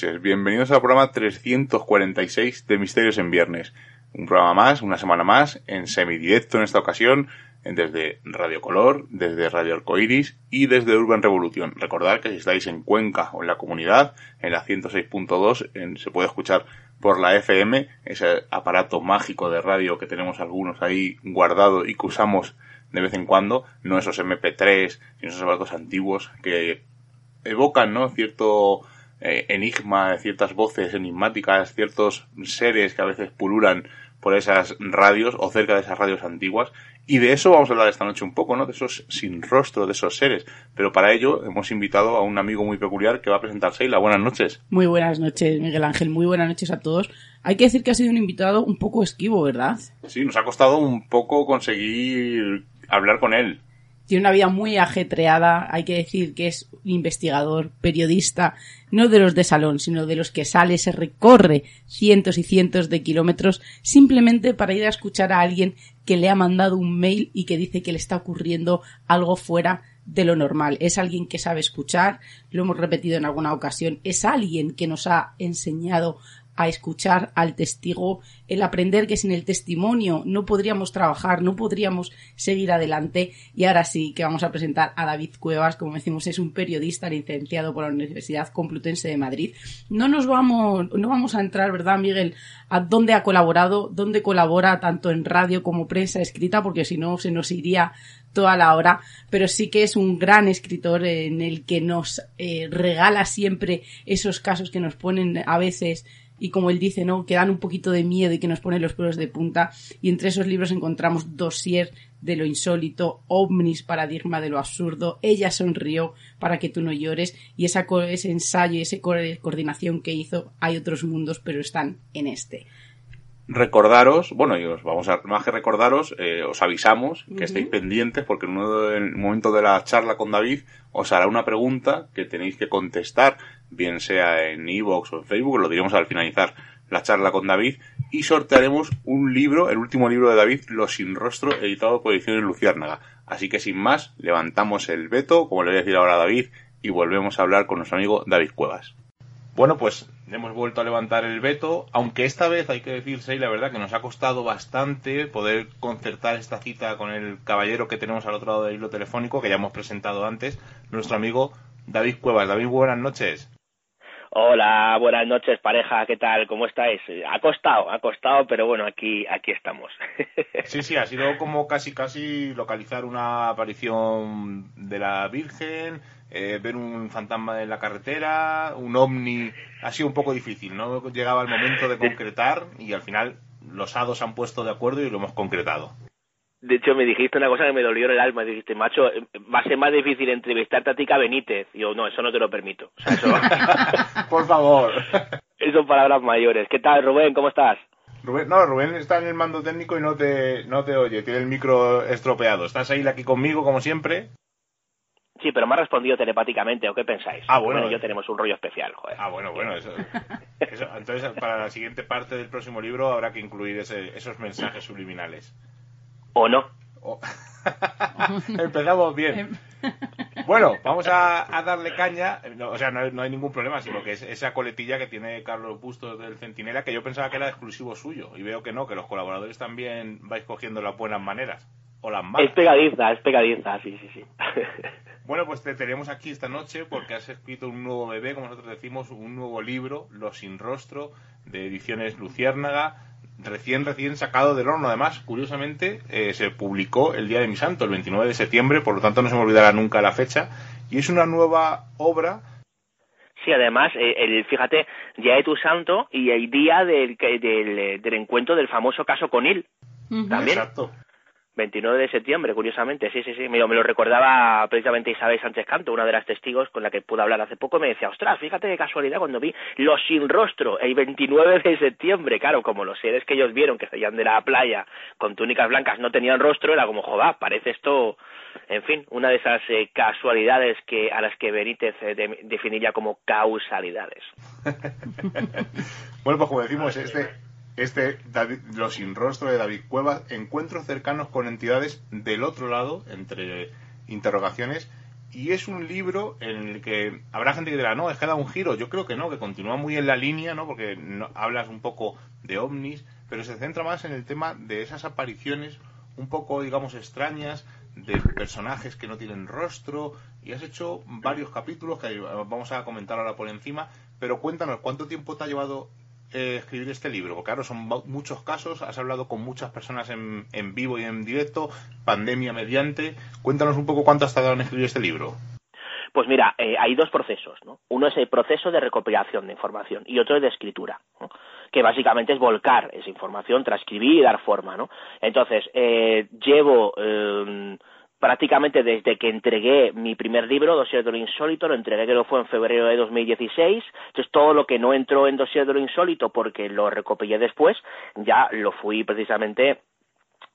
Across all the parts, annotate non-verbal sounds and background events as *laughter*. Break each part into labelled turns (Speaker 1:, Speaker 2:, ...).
Speaker 1: Bienvenidos al programa 346 de Misterios en Viernes. Un programa más, una semana más, en semidirecto en esta ocasión, desde Radio Color, desde Radio Arcoiris y desde Urban Revolución. Recordad que si estáis en Cuenca o en la comunidad, en la 106.2, se puede escuchar por la FM, ese aparato mágico de radio que tenemos algunos ahí guardado y que usamos de vez en cuando, no esos MP3, sino esos aparatos antiguos que evocan, ¿no? Cierto eh, enigma, ciertas voces enigmáticas, ciertos seres que a veces pululan por esas radios o cerca de esas radios antiguas. Y de eso vamos a hablar esta noche un poco, ¿no? De esos sin rostro, de esos seres. Pero para ello hemos invitado a un amigo muy peculiar que va a presentarse. Y la buenas noches.
Speaker 2: Muy buenas noches, Miguel Ángel. Muy buenas noches a todos. Hay que decir que ha sido un invitado un poco esquivo, ¿verdad?
Speaker 1: Sí, nos ha costado un poco conseguir hablar con él.
Speaker 2: Tiene una vida muy ajetreada, hay que decir que es investigador, periodista, no de los de salón, sino de los que sale, se recorre cientos y cientos de kilómetros simplemente para ir a escuchar a alguien que le ha mandado un mail y que dice que le está ocurriendo algo fuera de lo normal. Es alguien que sabe escuchar, lo hemos repetido en alguna ocasión, es alguien que nos ha enseñado a escuchar al testigo, el aprender que sin el testimonio no podríamos trabajar, no podríamos seguir adelante. Y ahora sí que vamos a presentar a David Cuevas, como decimos, es un periodista licenciado por la Universidad Complutense de Madrid. No nos vamos, no vamos a entrar, ¿verdad, Miguel? A dónde ha colaborado, dónde colabora tanto en radio como prensa escrita, porque si no se nos iría toda la hora, pero sí que es un gran escritor en el que nos eh, regala siempre esos casos que nos ponen a veces y como él dice, ¿no? Que dan un poquito de miedo y que nos ponen los pelos de punta. Y entre esos libros encontramos dossier de lo insólito, ovnis, paradigma de lo absurdo, ella sonrió para que tú no llores y esa, ese ensayo y esa coordinación que hizo, hay otros mundos, pero están en este
Speaker 1: recordaros, bueno, y os vamos a, más que recordaros, eh, os avisamos que estéis pendientes porque en, uno el momento de la charla con David os hará una pregunta que tenéis que contestar, bien sea en iVoox o en Facebook, lo diremos al finalizar la charla con David, y sortearemos un libro, el último libro de David, Los sin rostro, editado por Ediciones Luciérnaga. Así que sin más, levantamos el veto, como le voy a decir ahora a David, y volvemos a hablar con nuestro amigo David Cuevas. Bueno, pues hemos vuelto a levantar el veto, aunque esta vez hay que decirse, y la verdad que nos ha costado bastante poder concertar esta cita con el caballero que tenemos al otro lado del hilo telefónico, que ya hemos presentado antes, nuestro amigo David Cuevas. David, buenas noches.
Speaker 3: Hola, buenas noches pareja, ¿qué tal? ¿Cómo estáis? Ha costado, ha costado, pero bueno, aquí, aquí estamos. *laughs*
Speaker 1: Sí, sí, ha sido como casi, casi localizar una aparición de la Virgen, eh, ver un fantasma en la carretera, un ovni, ha sido un poco difícil, ¿no? Llegaba el momento de concretar y al final los hados han puesto de acuerdo y lo hemos concretado.
Speaker 3: De hecho, me dijiste una cosa que me dolió en el alma. Dijiste, macho, eh, va a ser más difícil entrevistarte a Tica Benítez. Y yo, no, eso no te lo permito. *laughs* *laughs*
Speaker 1: Por favor.
Speaker 3: Son palabras mayores. ¿Qué tal, Rubén? ¿Cómo estás?
Speaker 1: Rubén, no, Rubén está en el mando técnico y no te, no te oye. Tiene el micro estropeado. ¿Estás ahí aquí conmigo, como siempre?
Speaker 3: Sí, pero me ha respondido telepáticamente, ¿o qué pensáis?
Speaker 1: Ah, bueno.
Speaker 3: y yo tenemos un rollo especial, joder.
Speaker 1: Ah, bueno, bueno, *laughs* eso, Entonces, para la siguiente parte del próximo libro habrá que incluir esos mensajes subliminales.
Speaker 3: ¿O no? *laughs*
Speaker 1: Empezamos bien. Bueno, vamos a, darle caña. o sea, no, hay ningún problema, sino que es esa coletilla que tiene Carlos Bustos del Centinela, que yo pensaba que era exclusivo suyo. Y veo que no, que los colaboradores también vais cogiendo las buenas maneras. O las malas.
Speaker 3: Es pegadiza, es pegadiza, sí, sí, sí. *laughs*
Speaker 1: Bueno, pues te tenemos aquí esta noche porque has escrito un nuevo bebé, como nosotros decimos, un nuevo libro, Los sin rostro, de ediciones Luciérnaga, recién, recién sacado del horno. Además, curiosamente, eh, se publicó el día de mi santo, el 29 de septiembre, por lo tanto no se me olvidará nunca la fecha. Y es una nueva obra
Speaker 3: Sí, además, eh, el, fíjate, ya es tu santo y el día del, del, del encuentro del famoso caso con él. También.
Speaker 1: Exacto.
Speaker 3: 29 de septiembre, curiosamente, sí, sí, sí, me, me, lo recordaba precisamente Isabel Sánchez Canto, una de las testigos con la que pude hablar hace poco, me decía, ostras, fíjate qué casualidad cuando vi Los Sin Rostro, el 29 de septiembre, claro, como los seres que ellos vieron que salían de la playa con túnicas blancas no tenían rostro, era como, joder, parece esto, en fin, una de esas eh, casualidades que a las que Benítez eh, definiría como causalidades. *laughs*
Speaker 1: bueno, pues como decimos, este este Lo sin rostro de David Cueva, encuentros cercanos con entidades del otro lado, entre interrogaciones, y es un libro en el que habrá gente que dirá, no, es que da un giro. Yo creo que no, que continúa muy en la línea, ¿no? Porque no, hablas un poco de ovnis, pero se centra más en el tema de esas apariciones un poco, digamos, extrañas de personajes que no tienen rostro y has hecho varios capítulos que vamos a comentar ahora por encima, pero cuéntanos, ¿cuánto tiempo te ha llevado eh, escribir este libro? Claro, son muchos casos, has hablado con muchas personas en, en vivo y en directo, pandemia mediante. Cuéntanos un poco cuánto has tardado en escribir este libro.
Speaker 3: Pues mira, eh, hay dos procesos, ¿no? Uno es el proceso de recopilación de información y otro es de escritura, que básicamente es volcar esa información, transcribir y dar forma, ¿no? Entonces, eh, llevo eh, prácticamente desde que entregué mi primer libro, Dossier de lo Insólito, lo entregué que lo fue en febrero de 2016, entonces todo lo que no entró en Dossier de lo Insólito porque lo recopilé después, ya lo fui precisamente,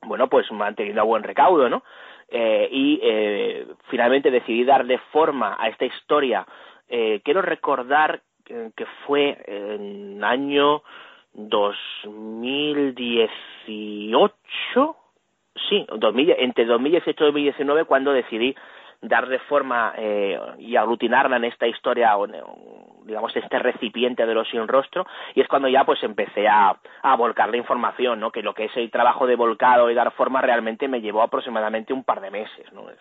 Speaker 3: bueno, pues manteniendo a buen recaudo, ¿no? Eh, y eh, finalmente decidí darle forma a esta historia. Eh, quiero recordar que fue en año 2018, sí, entre 2018 y 2019 cuando decidí darle forma eh, y aglutinarla en esta historia, digamos, este recipiente de los sin rostro, y es cuando ya pues empecé a, a volcar la información, ¿no? Que lo que es el trabajo de volcado y dar forma realmente me llevó aproximadamente un par de meses, ¿no? Es,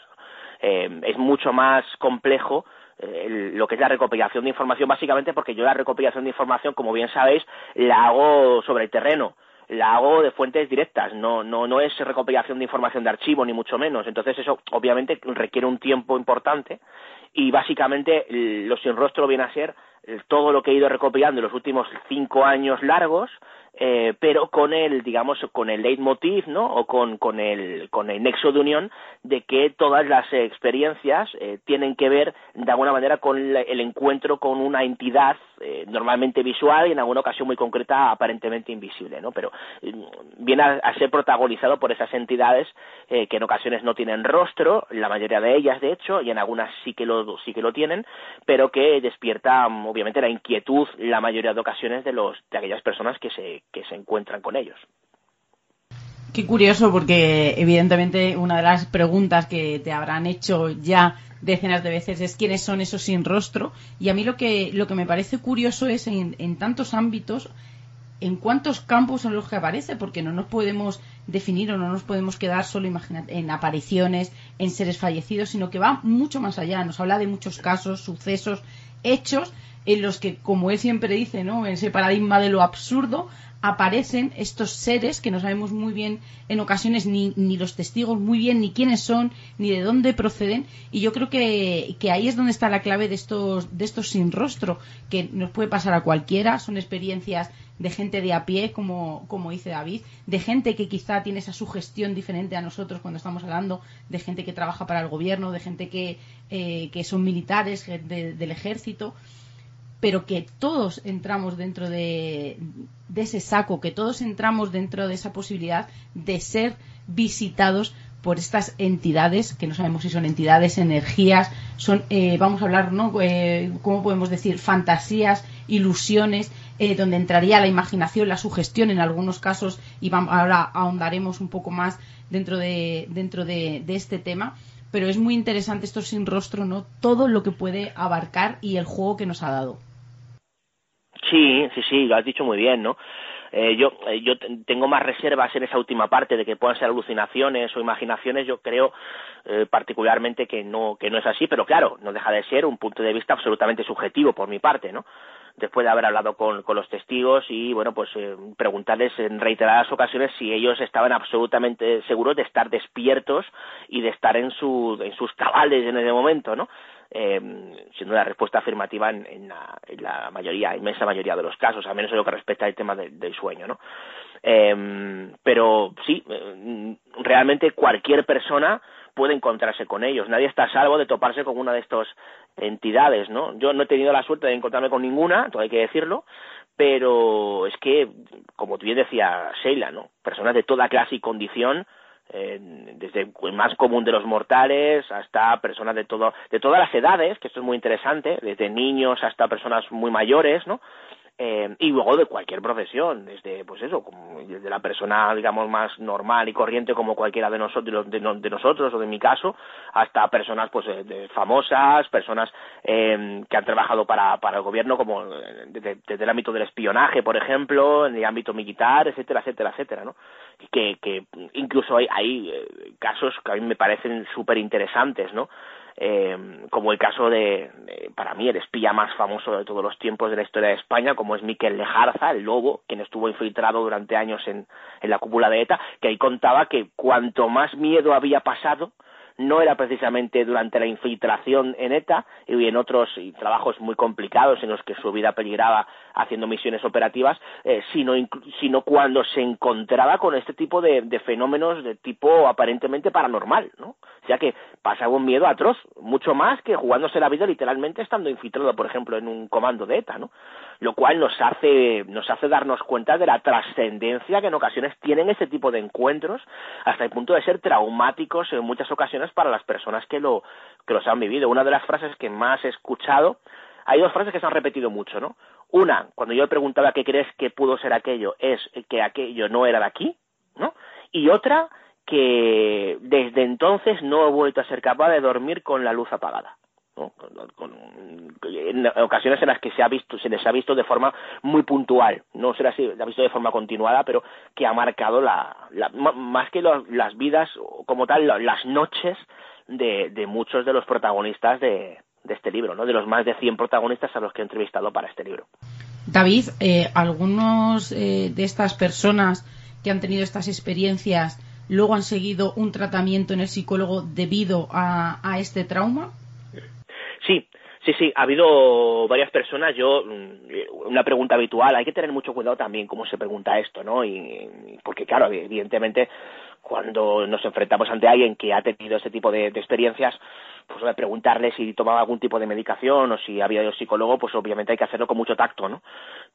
Speaker 3: eh, es mucho más complejo eh, lo que es la recopilación de información, básicamente porque yo la recopilación de información, como bien sabéis, la hago sobre el terreno la hago de fuentes directas, no, no, no es recopilación de información de archivo, ni mucho menos. Entonces eso obviamente requiere un tiempo importante y básicamente lo sin rostro viene a ser todo lo que he ido recopilando en los últimos cinco años largos, eh, pero con el, digamos, con el leitmotiv, ¿no? O con, con, el, con el nexo de unión de que todas las experiencias eh, tienen que ver de alguna manera con el encuentro con una entidad eh, normalmente visual y en alguna ocasión muy concreta aparentemente invisible, ¿no? Pero mm, viene a, ser protagonizado por esas entidades que en ocasiones no tienen rostro, la mayoría de ellas de hecho, y en algunas sí que lo, sí que lo tienen, pero que despierta obviamente la inquietud la mayoría de ocasiones de los de aquellas personas que se que se encuentran con ellos.
Speaker 2: Qué curioso, porque evidentemente una de las preguntas que te habrán hecho ya decenas de veces es quiénes son esos sin rostro. Y a mí lo que, lo que me parece curioso es en, en tantos ámbitos, en cuántos campos son los que aparece, porque no nos podemos definir o no nos podemos quedar solo en apariciones, en seres fallecidos, sino que va mucho más allá. Nos habla de muchos casos, sucesos, hechos en los que, como él siempre dice, ¿no? En ese paradigma de lo absurdo, aparecen estos seres que no sabemos muy bien en ocasiones ni, ni los testigos muy bien ni quiénes son ni de dónde proceden. Y yo creo que, que, ahí es donde está la clave de estos de estos sin rostro que nos puede pasar a cualquiera. Son experiencias de gente de a pie como, como dice David de gente que quizá tiene esa sugestión diferente a nosotros cuando estamos hablando de gente que trabaja para el gobierno de gente que, eh, que son militares del ejército pero que todos entramos dentro de, ese saco, que todos entramos dentro de esa posibilidad de ser visitados por estas entidades, que no sabemos si son entidades, energías, son, eh, vamos a hablar, ¿no? Eh, ¿Cómo podemos decir? Fantasías, ilusiones, eh, donde entraría la imaginación, la sugestión en algunos casos, y vamos, ahora ahondaremos un poco más dentro de, dentro de, de este tema. Pero es muy interesante esto sin rostro, ¿no? Todo lo que puede abarcar y el juego que nos ha dado.
Speaker 3: Sí, sí, sí, lo has dicho muy bien, ¿no? Eh, yo, eh, yo tengo más reservas en esa última parte de que puedan ser alucinaciones o imaginaciones. Yo creo eh, particularmente que no, que no es así, pero claro, no deja de ser un punto de vista absolutamente subjetivo por mi parte, ¿no? Después de haber hablado con, con los testigos y, bueno, pues eh, preguntarles en reiteradas ocasiones si ellos estaban absolutamente seguros de estar despiertos y de estar en, su, en sus cabales en ese momento, ¿no? Eh, siendo la respuesta afirmativa en, en, la, en, la, mayoría, inmensa mayoría de los casos, al menos en lo que respecta al tema de, del sueño, ¿no? Eh, pero sí, eh, realmente cualquier persona puede encontrarse con ellos. Nadie está a salvo de toparse con una de estas entidades, ¿no? Yo no he tenido la suerte de encontrarme con ninguna, todo hay que decirlo, pero es que, como bien decía Sheila, ¿no? Personas de toda clase y condición desde el más común de los mortales hasta personas de todo de todas las edades que esto es muy interesante desde niños hasta personas muy mayores no eh, y luego de cualquier profesión, desde pues eso, como desde la persona digamos más normal y corriente como cualquiera de nosotros, de, nosotros o de mi caso, hasta personas pues eh, famosas, personas eh, que han trabajado para, para el gobierno como desde, el ámbito del espionaje, por ejemplo, en el ámbito militar, etcétera, etcétera, etcétera, ¿no? Que, que incluso hay, hay casos que a mí me parecen súper interesantes, ¿no? Eh, como el caso de, para mí, el espía más famoso de todos los tiempos de la historia de España, como es Miquel Lejarza, el lobo, quien estuvo infiltrado durante años en, en la cúpula de ETA, que ahí contaba que cuanto más miedo había pasado, no era precisamente durante la infiltración en ETA y en otros trabajos muy complicados en los que su vida peligraba haciendo misiones operativas, eh, sino, sino cuando se encontraba con este tipo de, fenómenos de tipo aparentemente paranormal, ¿no? O sea que pasaba un miedo atroz, mucho más que jugándose la vida literalmente estando infiltrado, por ejemplo, en un comando de ETA, ¿no? Lo cual nos hace, nos hace darnos cuenta de la trascendencia que en ocasiones tienen este tipo de encuentros, hasta el punto de ser traumáticos en muchas ocasiones para las personas que, lo, que los han vivido. Una de las frases que más he escuchado, hay dos frases que se han repetido mucho, ¿no? Una, cuando yo le preguntaba qué crees que pudo ser aquello, es que aquello no era de aquí, ¿no? Y otra, que desde entonces no he vuelto a ser capaz de dormir con la luz apagada. En ocasiones en las que se ha visto se les ha visto de forma muy puntual no se les ha visto de forma continuada pero que ha marcado la, más que las vidas como tal las noches de, de muchos de los protagonistas de, este libro, ¿no? de los más de 100 protagonistas a los que he entrevistado para este libro.
Speaker 2: David, eh, algunos eh, de estas personas que han tenido estas experiencias luego han seguido un tratamiento en el psicólogo debido a este trauma?
Speaker 3: Sí, Sí, ha habido varias personas. Yo, mm, una pregunta habitual, hay que tener mucho cuidado también cómo se pregunta esto, ¿no? Y, porque, claro, evidentemente, cuando nos enfrentamos ante alguien que ha tenido este tipo de, experiencias, pues preguntarle si tomaba algún tipo de medicación o si había ido psicólogo, pues obviamente hay que hacerlo con mucho tacto, ¿no?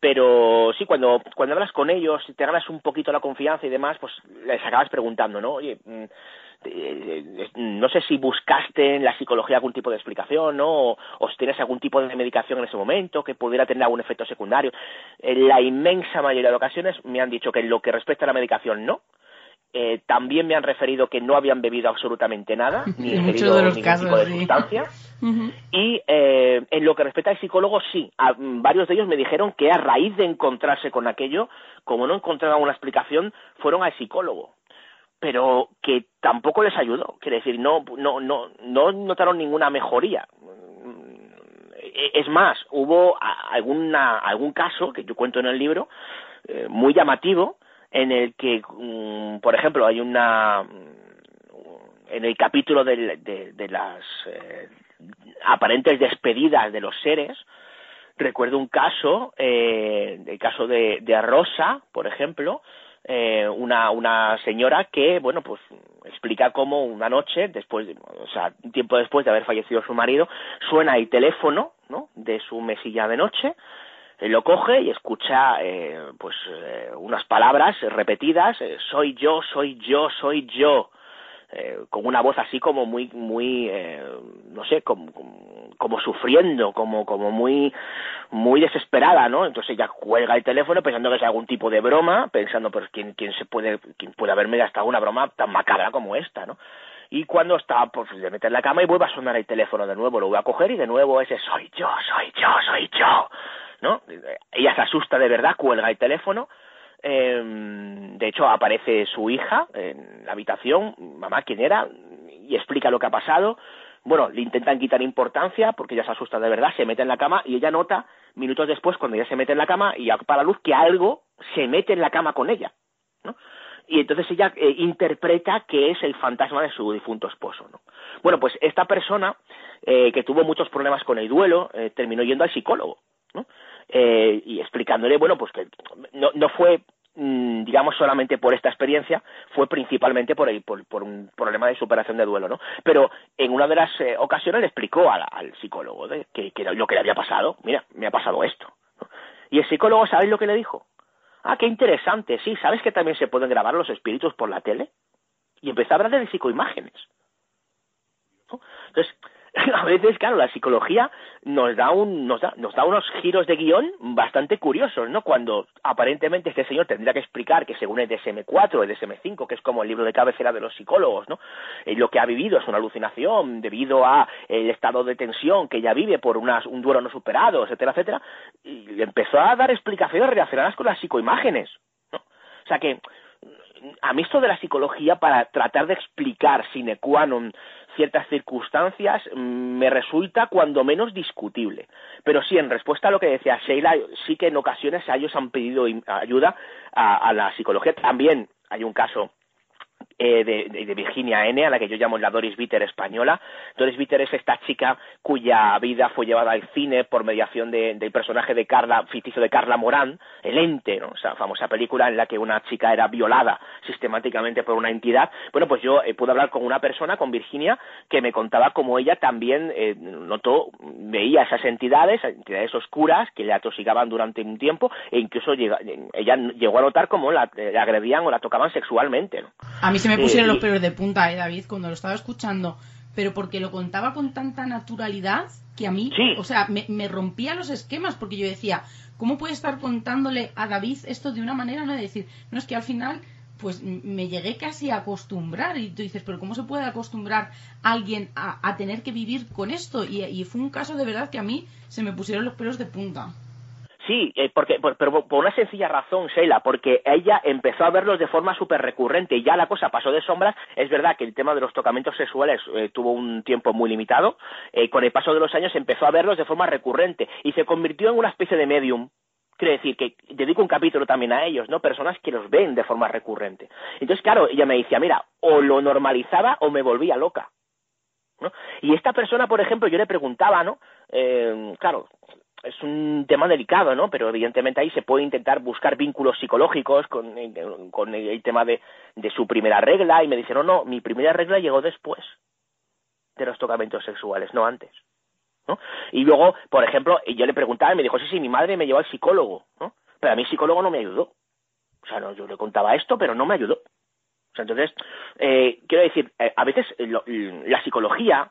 Speaker 3: Pero sí, cuando, cuando hablas con ellos, te ganas un poquito la confianza y demás, pues les acabas preguntando, ¿no? Oye, mm, no sé si buscaste en la psicología algún tipo de explicación, ¿no? O, si tienes algún tipo de medicación en ese momento que pudiera tener algún efecto secundario. En la inmensa mayoría de ocasiones me han dicho que en lo que respecta a la medicación no, eh, también me han referido que no habían bebido absolutamente nada, *laughs* ni ingerido ningún tipo de sustancia. *laughs* Y eh, en lo que respecta al psicólogo, sí. varios de ellos me dijeron que a raíz de encontrarse con aquello, como no encontraban una explicación, fueron al psicólogo pero que tampoco les ayudó. Quiere decir, no, no, no, no notaron ninguna mejoría. Es más, hubo alguna, algún caso que yo cuento en el libro eh, muy llamativo en el que, mm, por ejemplo, hay una en el capítulo de, de, las eh, aparentes despedidas de los seres, recuerdo un caso, eh, el caso de, de Rosa, por ejemplo, eh, una, una señora que, bueno, pues explica cómo una noche, después, o sea, un tiempo después de haber fallecido su marido, suena el teléfono, ¿no? De su mesilla de noche, él lo coge y escucha, eh, pues, eh, unas palabras repetidas, eh, soy yo, soy yo, soy yo, eh, con una voz así como muy, muy, eh, no sé, como, como, sufriendo, como, como muy, muy desesperada, ¿no? Entonces ella cuelga el teléfono pensando que es algún tipo de broma, pensando, pues, ¿quién, quién se puede, quién puede haberme gastado una broma tan macabra como esta, ¿no? Y cuando está, pues, se mete la cama y vuelve a sonar el teléfono de nuevo, lo voy a coger y de nuevo ese soy yo, soy yo, soy yo, ¿no? Ella se asusta de verdad, cuelga el teléfono, eh, de hecho, aparece su hija en la habitación, mamá, ¿quién era? Y explica lo que ha pasado. Bueno, le intentan quitar importancia porque ella se asusta de verdad, se mete en la cama y ella nota, minutos después, cuando ella se mete en la cama y apaga la luz, que algo se mete en la cama con ella. ¿no? y entonces ella eh, interpreta que es el fantasma de su difunto esposo. ¿no? Bueno, pues esta persona eh, que tuvo muchos problemas con el duelo eh, terminó yendo al psicólogo. ¿no? eh, y explicándole, bueno, pues que no, no fue digamos solamente por esta experiencia fue principalmente por, el, por, por, un problema de superación de duelo, ¿no? Pero en una de las eh, ocasiones le explicó al psicólogo ¿eh? que, que, lo que le había pasado, mira, me ha pasado esto. Y el psicólogo, ¿sabes lo que le dijo? Ah, qué interesante, sí, ¿sabes que también se pueden grabar los espíritus por la tele? Y empezó a hablar de psicoimágenes. Entonces, *laughs* a veces, claro, la psicología nos da, un, nos, da, nos da unos giros de guion bastante curiosos, ¿no? Cuando aparentemente este señor tendría que explicar que según el DSM-4, el DSM-5, que es como el libro de cabecera de los psicólogos, ¿no? Eh, lo que ha vivido es una alucinación debido a el estado de tensión que ya vive por unas, un duelo no superado, etcétera, etcétera, y empezó a dar explicaciones relacionadas con las psicoimágenes, ¿no? O sea que a mí esto de la psicología para tratar de explicar sine qua non ciertas circunstancias mm, me resulta cuando menos discutible. Pero sí, en respuesta a lo que decía Sheila, sí que en ocasiones ellos han pedido ayuda a, a la psicología. También hay un caso eh, de, Virginia N, a la que yo llamo la Doris Bitter española. Doris Bitter es esta chica cuya vida fue llevada al cine por mediación del personaje de Carla, ficticio de Carla Morán, El Ente, ¿no? famosa película en la que una chica era violada sistemáticamente por una entidad. Bueno, pues yo eh, pude hablar con una persona, con Virginia, que me contaba cómo ella también eh, notó, veía esas entidades, entidades oscuras que le atosigaban durante un tiempo e incluso ella llegó a notar cómo la, agredían o la tocaban sexualmente. ¿no?
Speaker 2: A mí se me pusieron los pelos de punta, ¿eh, David? Cuando lo estaba escuchando. Pero porque lo contaba con tanta naturalidad que a mí, o sea, me, rompía los esquemas porque yo decía, ¿cómo puede estar contándole a David esto de una manera, no de decir, no es que al final pues me llegué casi a acostumbrar y tú dices, pero ¿cómo se puede acostumbrar alguien a, tener que vivir con esto? Y, y, fue un caso de verdad que a mí se me pusieron los pelos de punta.
Speaker 3: Sí, eh, porque, por, pero por una sencilla razón, Sheila, porque ella empezó a verlos de forma súper recurrente y ya la cosa pasó de sombras. Es verdad que el tema de los tocamientos sexuales eh, tuvo un tiempo muy limitado. Eh, con el paso de los años empezó a verlos de forma recurrente y se convirtió en una especie de medium. Quiere decir que dedico un capítulo también a ellos, ¿no? Personas que los ven de forma recurrente. Entonces, claro, ella me decía, mira, o lo normalizaba o me volvía loca. ¿no? Y esta persona, por ejemplo, yo le preguntaba, ¿no? Eh, claro, es un tema delicado, ¿no? Pero evidentemente ahí se puede intentar buscar vínculos psicológicos con, con el tema de, de su primera regla y me dijeron, no, mi primera regla llegó después de los tocamientos sexuales, no antes. ¿no? Y luego, por ejemplo, yo le preguntaba y me dijo, sí, sí, mi madre me llevó al psicólogo, ¿no? Pero a mí el psicólogo no me ayudó. O sea, no, yo le contaba esto, pero no me ayudó. O sea, entonces, eh, quiero decir, eh, a veces la psicología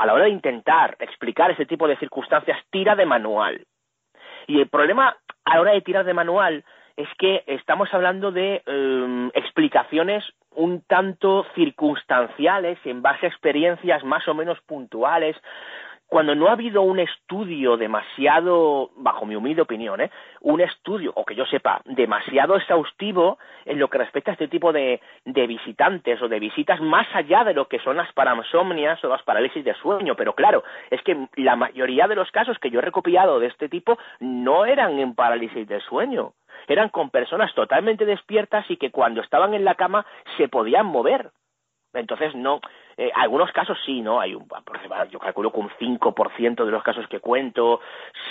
Speaker 3: a la hora de intentar explicar ese tipo de circunstancias, tira de manual. Y el problema a la hora de tirar de manual es que estamos hablando de em, explicaciones un tanto circunstanciales en base a experiencias más o menos puntuales cuando no ha habido un estudio demasiado, bajo mi humilde opinión, ¿eh? un estudio, o que yo sepa, demasiado exhaustivo en lo que respecta a este tipo de, de visitantes o de visitas más allá de lo que son las parasomnias o las parálisis de sueño. Pero claro, es que la mayoría de los casos que yo he recopilado de este tipo no eran en parálisis de sueño eran con personas totalmente despiertas y que cuando estaban en la cama se podían mover. Entonces, no, eh, algunos casos sí, ¿no? Hay un, yo calculo que un 5% de los casos que cuento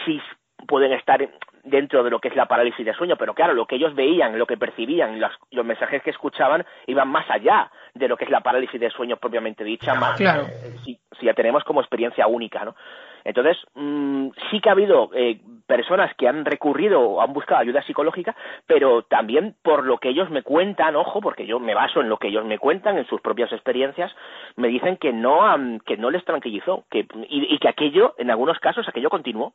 Speaker 3: sí pueden estar dentro de lo que es la parálisis de sueño, pero claro, lo que ellos veían, lo que percibían, los, los mensajes que escuchaban iban más allá de lo que es la parálisis de sueño propiamente dicha, más,
Speaker 2: claro.
Speaker 3: Eh, si, si la tenemos como experiencia única, ¿no? Entonces, mm, sí que ha habido eh, personas que han recurrido o han buscado ayuda psicológica, pero también por lo que ellos me cuentan, ojo, porque yo me baso en lo que ellos me cuentan, en sus propias experiencias, me dicen que no, que no les tranquilizó que, y, que aquello, en algunos casos, aquello continuó.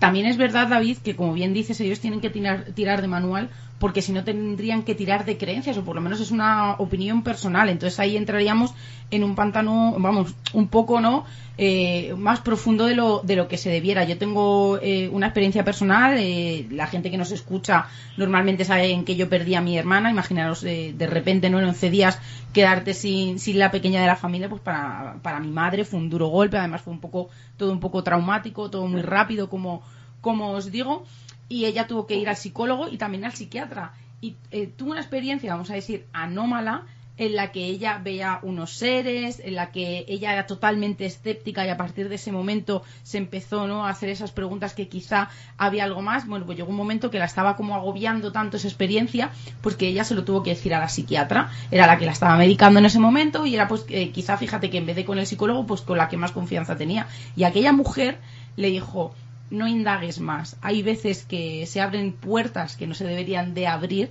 Speaker 2: También es verdad, David, que como bien dices, ellos tienen que tirar de manual porque si no tendrían que tirar de creencias, o por lo menos es una opinión personal. Entonces ahí entraríamos en un pantano, vamos, un poco, ¿no? Eh, más profundo de lo, de lo que se debiera. Yo tengo eh, una experiencia personal, eh, la gente que nos escucha normalmente sabe en que yo perdí a mi hermana, imaginaros de repente, ¿no? En 11 días quedarte sin, sin la pequeña de la familia, pues para, para mi madre fue un duro golpe, además fue un poco, todo un poco traumático, todo muy rápido, como, como os digo y ella tuvo que ir al psicólogo y también al psiquiatra. Y eh, tuvo una experiencia, vamos a decir, anómala, en la que ella veía unos seres, en la que ella era totalmente escéptica y a partir de ese momento se empezó ¿no? a hacer esas preguntas que quizá había algo más. Bueno, pues llegó un momento que la estaba como agobiando tanto esa experiencia, pues que ella se lo tuvo que decir a la psiquiatra, era la que la estaba medicando en ese momento y era pues eh, quizá fíjate que en vez de con el psicólogo, pues con la que más confianza tenía. Y aquella mujer le dijo, no indagues más. Hay veces que se abren puertas que no se deberían de abrir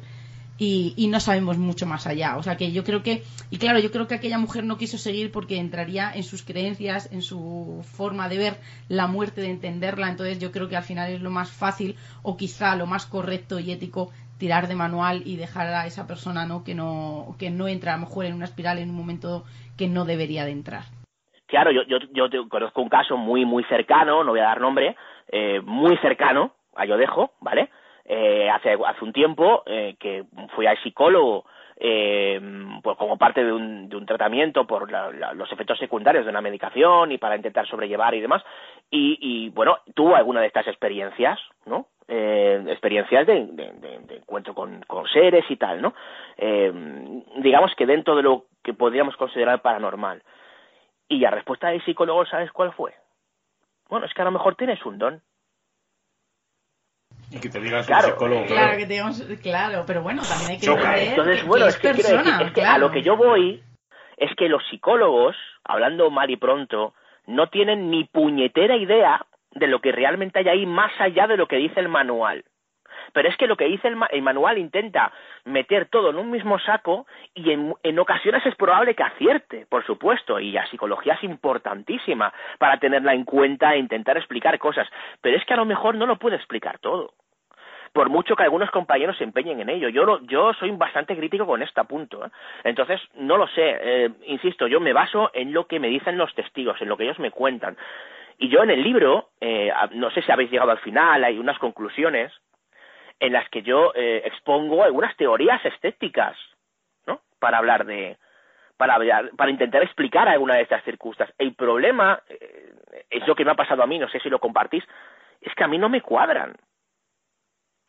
Speaker 2: y, no sabemos mucho más allá. O sea que yo creo que, y claro, yo creo que aquella mujer no quiso seguir porque entraría en sus creencias, en su forma de ver la muerte, de entenderla. Entonces yo creo que al final es lo más fácil o quizá lo más correcto y ético tirar de manual y dejar a esa persona no que no que no entra a lo mejor en una espiral en un momento que no debería de entrar.
Speaker 3: Claro, yo, yo, yo conozco un caso muy, muy cercano, no voy a dar nombre, eh, muy cercano, a yo dejo, ¿vale? Eh, hace, hace un tiempo eh, que fui al psicólogo eh, pues como parte de un, de un tratamiento por los efectos secundarios de una medicación y para intentar sobrellevar y demás. Y, y bueno, tuvo alguna de estas experiencias, ¿no? Eh, experiencias de, encuentro con, con, seres y tal, ¿no? Eh, digamos que dentro de lo que podríamos considerar paranormal. Y la respuesta del psicólogo, ¿sabes cuál fue? Bueno, es que a lo mejor tienes un don.
Speaker 1: Y que te digas claro, un psicólogo.
Speaker 2: Claro, que digamos, claro, pero bueno, también hay que ver
Speaker 3: Entonces, bueno, es, que, persona, es que a lo que yo voy es que los psicólogos, hablando mal y pronto, no tienen ni puñetera idea de lo que realmente hay ahí más allá de lo que dice el manual. Pero es que lo que dice el, manual intenta meter todo en un mismo saco y en, en, ocasiones es probable que acierte, por supuesto, y la psicología es importantísima para tenerla en cuenta e intentar explicar cosas, pero es que a lo mejor no lo puede explicar todo por mucho que algunos compañeros se empeñen en ello. Yo, yo soy bastante crítico con este punto. ¿eh? Entonces, no lo sé. Eh, insisto, yo me baso en lo que me dicen los testigos, en lo que ellos me cuentan. Y yo en el libro, eh, no sé si habéis llegado al final, hay unas conclusiones en las que yo eh, expongo algunas teorías estéticas, ¿no? Para hablar de, para, para intentar explicar alguna de estas circunstancias. El problema, eh, es lo que me ha pasado a mí, no sé si lo compartís, es que a mí no me cuadran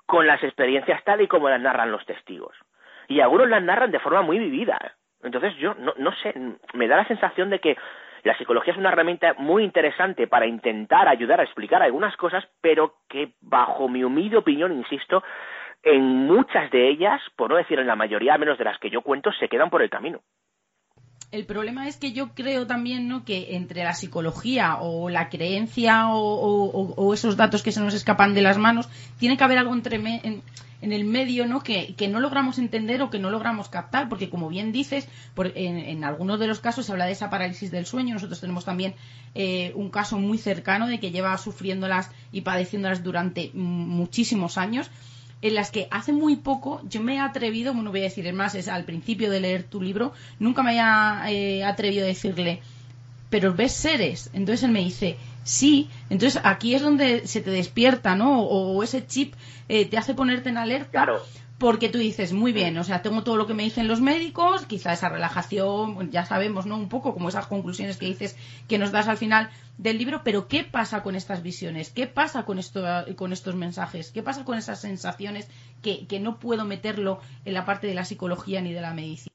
Speaker 3: con las experiencias tal y como las narran los testigos. Y algunos las narran de forma muy vivida. Entonces yo no, no sé, me da la sensación de que la psicología es una herramienta muy interesante para intentar ayudar a explicar algunas cosas, pero que bajo mi humilde opinión, insisto, en muchas de ellas, por no decir en la mayoría, menos de las que yo cuento, se quedan por el camino.
Speaker 2: El problema es que yo creo también ¿no? que entre la psicología o la creencia o, esos datos que se nos escapan de las manos, tiene que haber algo entre, en, el medio ¿no? Que, que, no logramos entender o que no logramos captar, porque como bien dices, en, en, algunos de los casos se habla de esa parálisis del sueño, nosotros tenemos también eh, un caso muy cercano de que lleva sufriéndolas y padeciéndolas durante muchísimos años en las que hace muy poco yo me he atrevido, bueno, voy a decir, más, es al principio de leer tu libro, nunca me haya eh, atrevido a decirle, pero ves seres. Entonces él me dice, sí. Entonces aquí es donde se te despierta, ¿no? O, ese chip eh, te hace ponerte en alerta.
Speaker 3: Claro.
Speaker 2: Porque tú dices, muy bien, o sea, tengo todo lo que me dicen los médicos, quizá esa relajación, ya sabemos, ¿no? Un poco como esas conclusiones que dices que nos das al final del libro, pero ¿qué pasa con estas visiones? ¿Qué pasa con, esto, con estos mensajes? ¿Qué pasa con esas sensaciones que, que no puedo meterlo en la parte de la psicología ni de la medicina?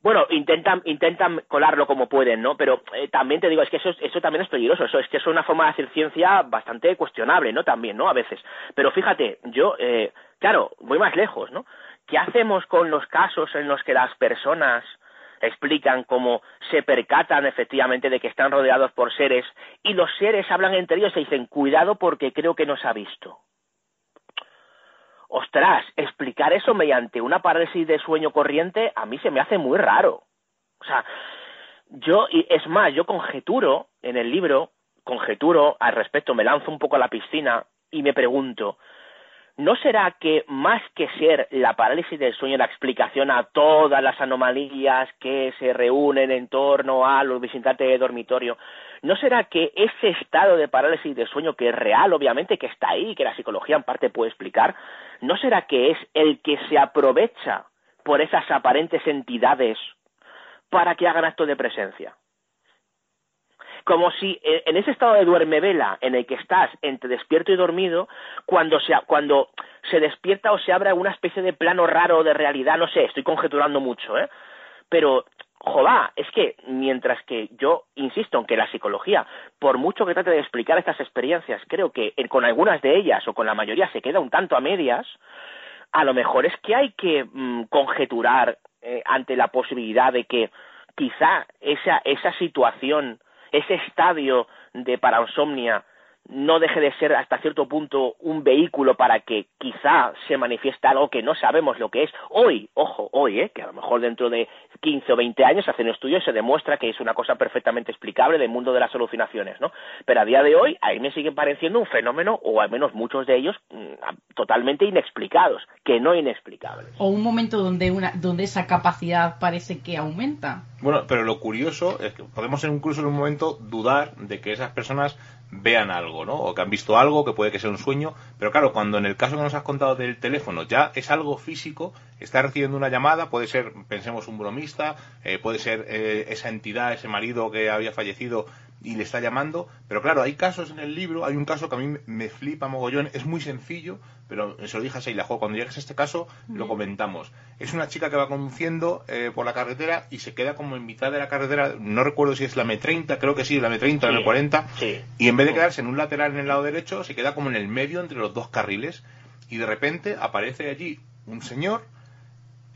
Speaker 3: Bueno, intentan, intentan colarlo como pueden, ¿no? Pero eh, también te digo, es que eso, eso también es peligroso, eso es que es una forma de hacer ciencia bastante cuestionable, ¿no? También, ¿no? A veces. Pero fíjate, yo, eh, claro, voy más lejos, ¿no? ¿Qué hacemos con los casos en los que las personas explican cómo se percatan efectivamente de que están rodeados por seres y los seres hablan entre ellos y dicen, cuidado porque creo que nos ha visto? Ostras, explicar eso mediante una parálisis de sueño corriente a mí se me hace muy raro. O sea, yo, y es más, yo conjeturo en el libro, conjeturo al respecto, me lanzo un poco a la piscina y me pregunto, ¿no será que más que ser la parálisis del sueño la explicación a todas las anomalías que se reúnen en torno a los visitantes de dormitorio, ¿no será que ese estado de parálisis del sueño que es real, obviamente, que está ahí, que la psicología en parte puede explicar, ¿no será que es el que se aprovecha por esas aparentes entidades para que hagan actos de presencia? como si eh, en ese estado de duerme vela en el que estás entre despierto y dormido, cuando se, cuando se despierta o se abre una especie de plano raro de realidad, no sé, estoy conjeturando mucho, ¿eh? Pero, jodá, es que mientras que yo insisto en que la psicología, por mucho que trate de explicar estas experiencias, creo que con algunas de ellas o con la mayoría se queda un tanto a medias, a lo mejor es que hay que mm, conjeturar eh, ante la posibilidad de que quizá esa, esa situación ese estadio de parasomnia no deje de ser hasta cierto punto un vehículo para que quizá se manifieste algo que no sabemos lo que es hoy, ojo, hoy, ¿eh? que a lo mejor dentro de 15 o 20 años se hace un estudio y se demuestra que es una cosa perfectamente explicable del mundo de las alucinaciones, ¿no? Pero a día de hoy a mí me siguen pareciendo un fenómeno, o al menos muchos de ellos, mm, totalmente inexplicados, que no inexplicables.
Speaker 2: O un momento donde, una, donde esa capacidad parece que aumenta.
Speaker 1: Bueno, pero lo curioso es que podemos incluso en un momento dudar de que esas personas vean algo, ¿no? O que han visto algo, que puede que sea un sueño. Pero claro, cuando en el caso que nos has contado del teléfono ya es algo físico, está recibiendo una llamada, puede ser, pensemos, un bromista, eh, puede ser eh, esa entidad, ese marido que había fallecido y le está llamando. Pero claro, hay casos en el libro, hay un caso que a mí me flipa mogollón, es muy sencillo, pero se lo dije a Seila, cuando llegues a este caso lo comentamos. Es una chica que va conduciendo eh, por la carretera y se queda como en mitad de la carretera, no recuerdo si es la M30, creo que sí, la M30 o la M40, y en vez de quedarse en un lateral en el lado derecho, se queda como en el medio entre los dos carriles y de repente aparece allí un señor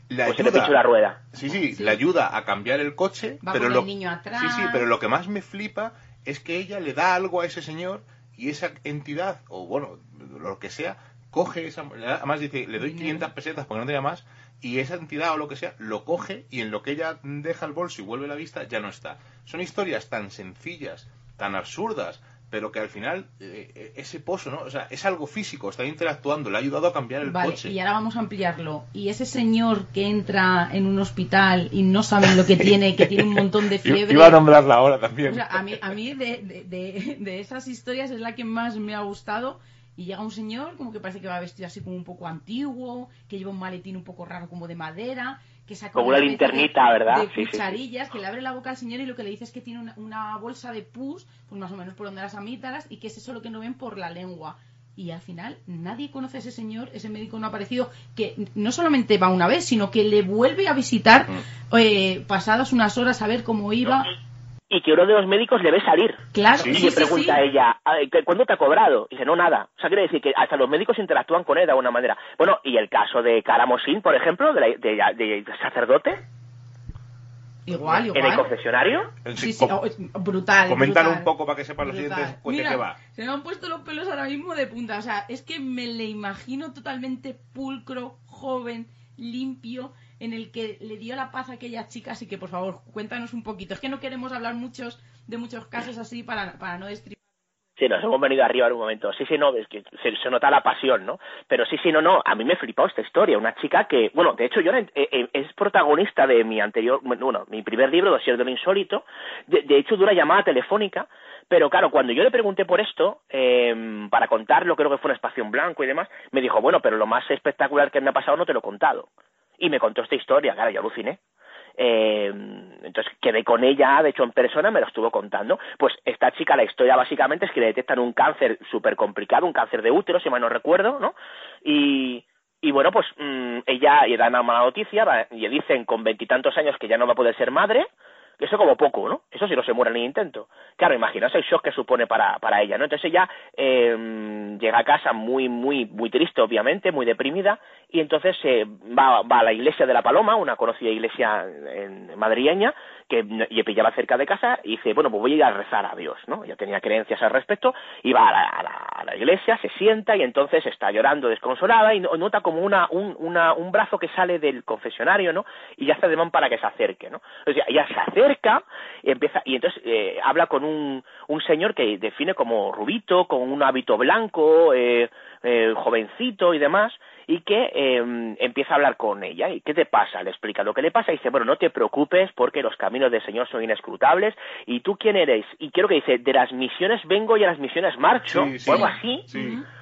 Speaker 3: le pues ayuda, la rueda.
Speaker 1: Sí, sí, le ayuda a cambiar el coche, pero lo,
Speaker 2: niño atrás.
Speaker 1: Sí, sí, pero lo que más me flipa es que ella le da algo a ese señor y esa entidad o bueno, lo que sea, coge esa además dice, le doy 500 pesetas porque no tenía más y esa entidad o lo que sea lo coge y en lo que ella deja el bolso y vuelve la vista ya no está. Son historias tan sencillas, tan absurdas, pero que al final eh, eh, ese pozo, ¿no? O sea, es algo físico, está interactuando, le ha ayudado a cambiar el
Speaker 2: vale,
Speaker 1: coche.
Speaker 2: Y ahora vamos a ampliarlo. Y ese señor que entra en un hospital y no saben lo que tiene, que tiene un *laughs* montón de fiebre.
Speaker 1: Iba a nombrarla ahora también.
Speaker 2: O sea, a mí, a mí de, de, de, esas historias es la que más me ha gustado. Y llega un señor como que parece que va vestido así como un poco antiguo, que lleva un maletín un poco raro como de madera, que saca
Speaker 3: como una, linternita, ¿verdad?
Speaker 2: De cucharillas, que le abre la boca al señor y lo que le dice es que tiene una, bolsa de pus, pues más o menos por donde las amígdalas, y que es eso lo que no ven por la lengua. Y al final nadie conoce a ese señor, ese médico no ha aparecido, que no solamente va una vez, sino que le vuelve a visitar mm. eh, pasadas unas horas a ver cómo iba
Speaker 3: y que uno de los médicos le ve salir.
Speaker 2: Claro,
Speaker 3: y le pregunta a ella, ¿cuándo te ha cobrado? Y dice, no, nada. O sea, quiere decir que hasta los médicos interactúan con él de alguna manera. Bueno, y el caso de Karamosin, por ejemplo, de, de, sacerdote.
Speaker 2: Igual, igual.
Speaker 3: ¿En el confesionario?
Speaker 2: Sí, sí, oh, brutal.
Speaker 1: Coméntalo un poco para que sepan los siguientes pues, qué va.
Speaker 2: Se me han puesto los pelos ahora mismo de punta. O sea, es que me le imagino totalmente pulcro, joven, limpio en el que le dio la paz a aquella chica, así que por favor, cuéntanos un poquito. Es que no queremos hablar muchos de muchos casos así para, para no destripar.
Speaker 3: Sí, nos hemos venido arriba en un momento. Sí, sí, no, es que se, nota la pasión, ¿no? Pero sí, sí, no, no, a mí me flipado esta historia. Una chica que, bueno, de hecho yo eh, eh, es protagonista de mi anterior, bueno, mi primer libro, Dosier de lo Insólito. De, hecho, dura llamada telefónica. Pero claro, cuando yo le pregunté por esto, eh, para contarlo, creo que fue un espacio en blanco y demás, me dijo, bueno, pero lo más espectacular que me ha pasado no te lo he contado y me contó esta historia, claro, yo aluciné. Eh, entonces quedé con ella, de hecho en persona, me lo estuvo contando. Pues esta chica, la historia básicamente es que le detectan un cáncer súper complicado, un cáncer de útero, si mal no recuerdo, ¿no? Y, y bueno, pues mmm, ella, y da una mala noticia, y le dicen con veintitantos años que ya no va a poder ser madre, eso como poco, ¿no? Eso si no se muere ni intento. Claro, imaginaos el shock que supone para, para ella, ¿no? Entonces ella eh, llega a casa muy, muy, muy triste, obviamente, muy deprimida, y entonces eh, va, va a la iglesia de la Paloma, una conocida iglesia en, madrileña, que le pillaba cerca de casa, y dice, bueno, pues voy a ir a rezar a Dios, ¿no? Ya tenía creencias al respecto, y va a la, a la, iglesia, se sienta, y entonces está llorando desconsolada, y nota como una, un, una, un brazo que sale del confesionario, ¿no? Y ya hace demanda para que se acerque, ¿no? Entonces ya, se acerca, y empieza, y entonces eh, habla con un, un señor que define como rubito, con un hábito blanco, eh, eh, jovencito y demás, y que em, empieza a hablar con ella. ¿Y qué te pasa? Le explica lo que le pasa y dice, bueno, no te preocupes porque los caminos del Señor son inescrutables. ¿Y tú quién eres? Y quiero que dice, de las misiones vengo y a las misiones marcho, o algo así.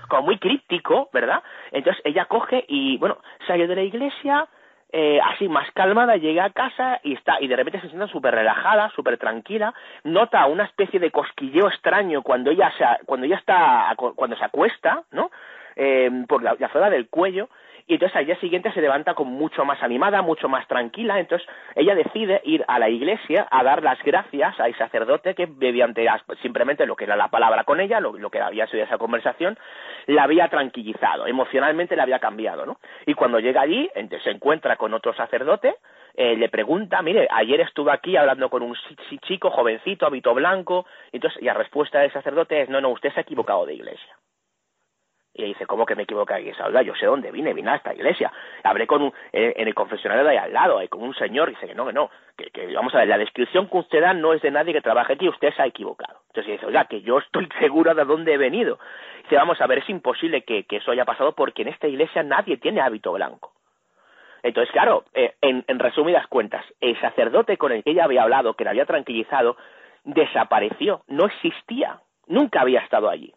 Speaker 3: Como muy críptico, ¿verdad? Entonces ella coge y, bueno, sale de la iglesia, eh, así más calmada, llega a casa y está y de repente se siente súper relajada, súper tranquila, nota una especie de cosquilleo extraño cuando ella se, cuando ella está cuando se acuesta, ¿no? Eh, por la, zona del cuello y entonces al día siguiente se levanta con mucho más animada, mucho más tranquila, entonces ella decide ir a la iglesia a dar las gracias al sacerdote que mediante simplemente lo que era la palabra con ella, lo, que había sido esa conversación, la había tranquilizado, emocionalmente la había cambiado, ¿no? Y cuando llega allí, se encuentra con otro sacerdote, eh, le pregunta, mire, ayer estuve aquí hablando con un chico jovencito, hábito blanco, entonces, y la respuesta del sacerdote es, no, no, usted se ha equivocado de iglesia. Y dice, ¿cómo que me equivoco de iglesia? Oiga, yo sé dónde vine, vine a esta iglesia. Hablé con un, eh, en el confesionario de ahí al lado, con un señor, y dice que no, que no, que, vamos a ver, la descripción que usted da no es de nadie que trabaje aquí, usted se ha equivocado. Entonces dice, oiga, que yo estoy *laughs* seguro de dónde he venido. Dice, vamos a ver, es imposible que, que eso haya pasado porque en esta iglesia nadie tiene hábito blanco. Entonces, claro, eh, en, en resumidas cuentas, el sacerdote con el que ella había hablado, que le había tranquilizado, desapareció, no existía, nunca había estado allí.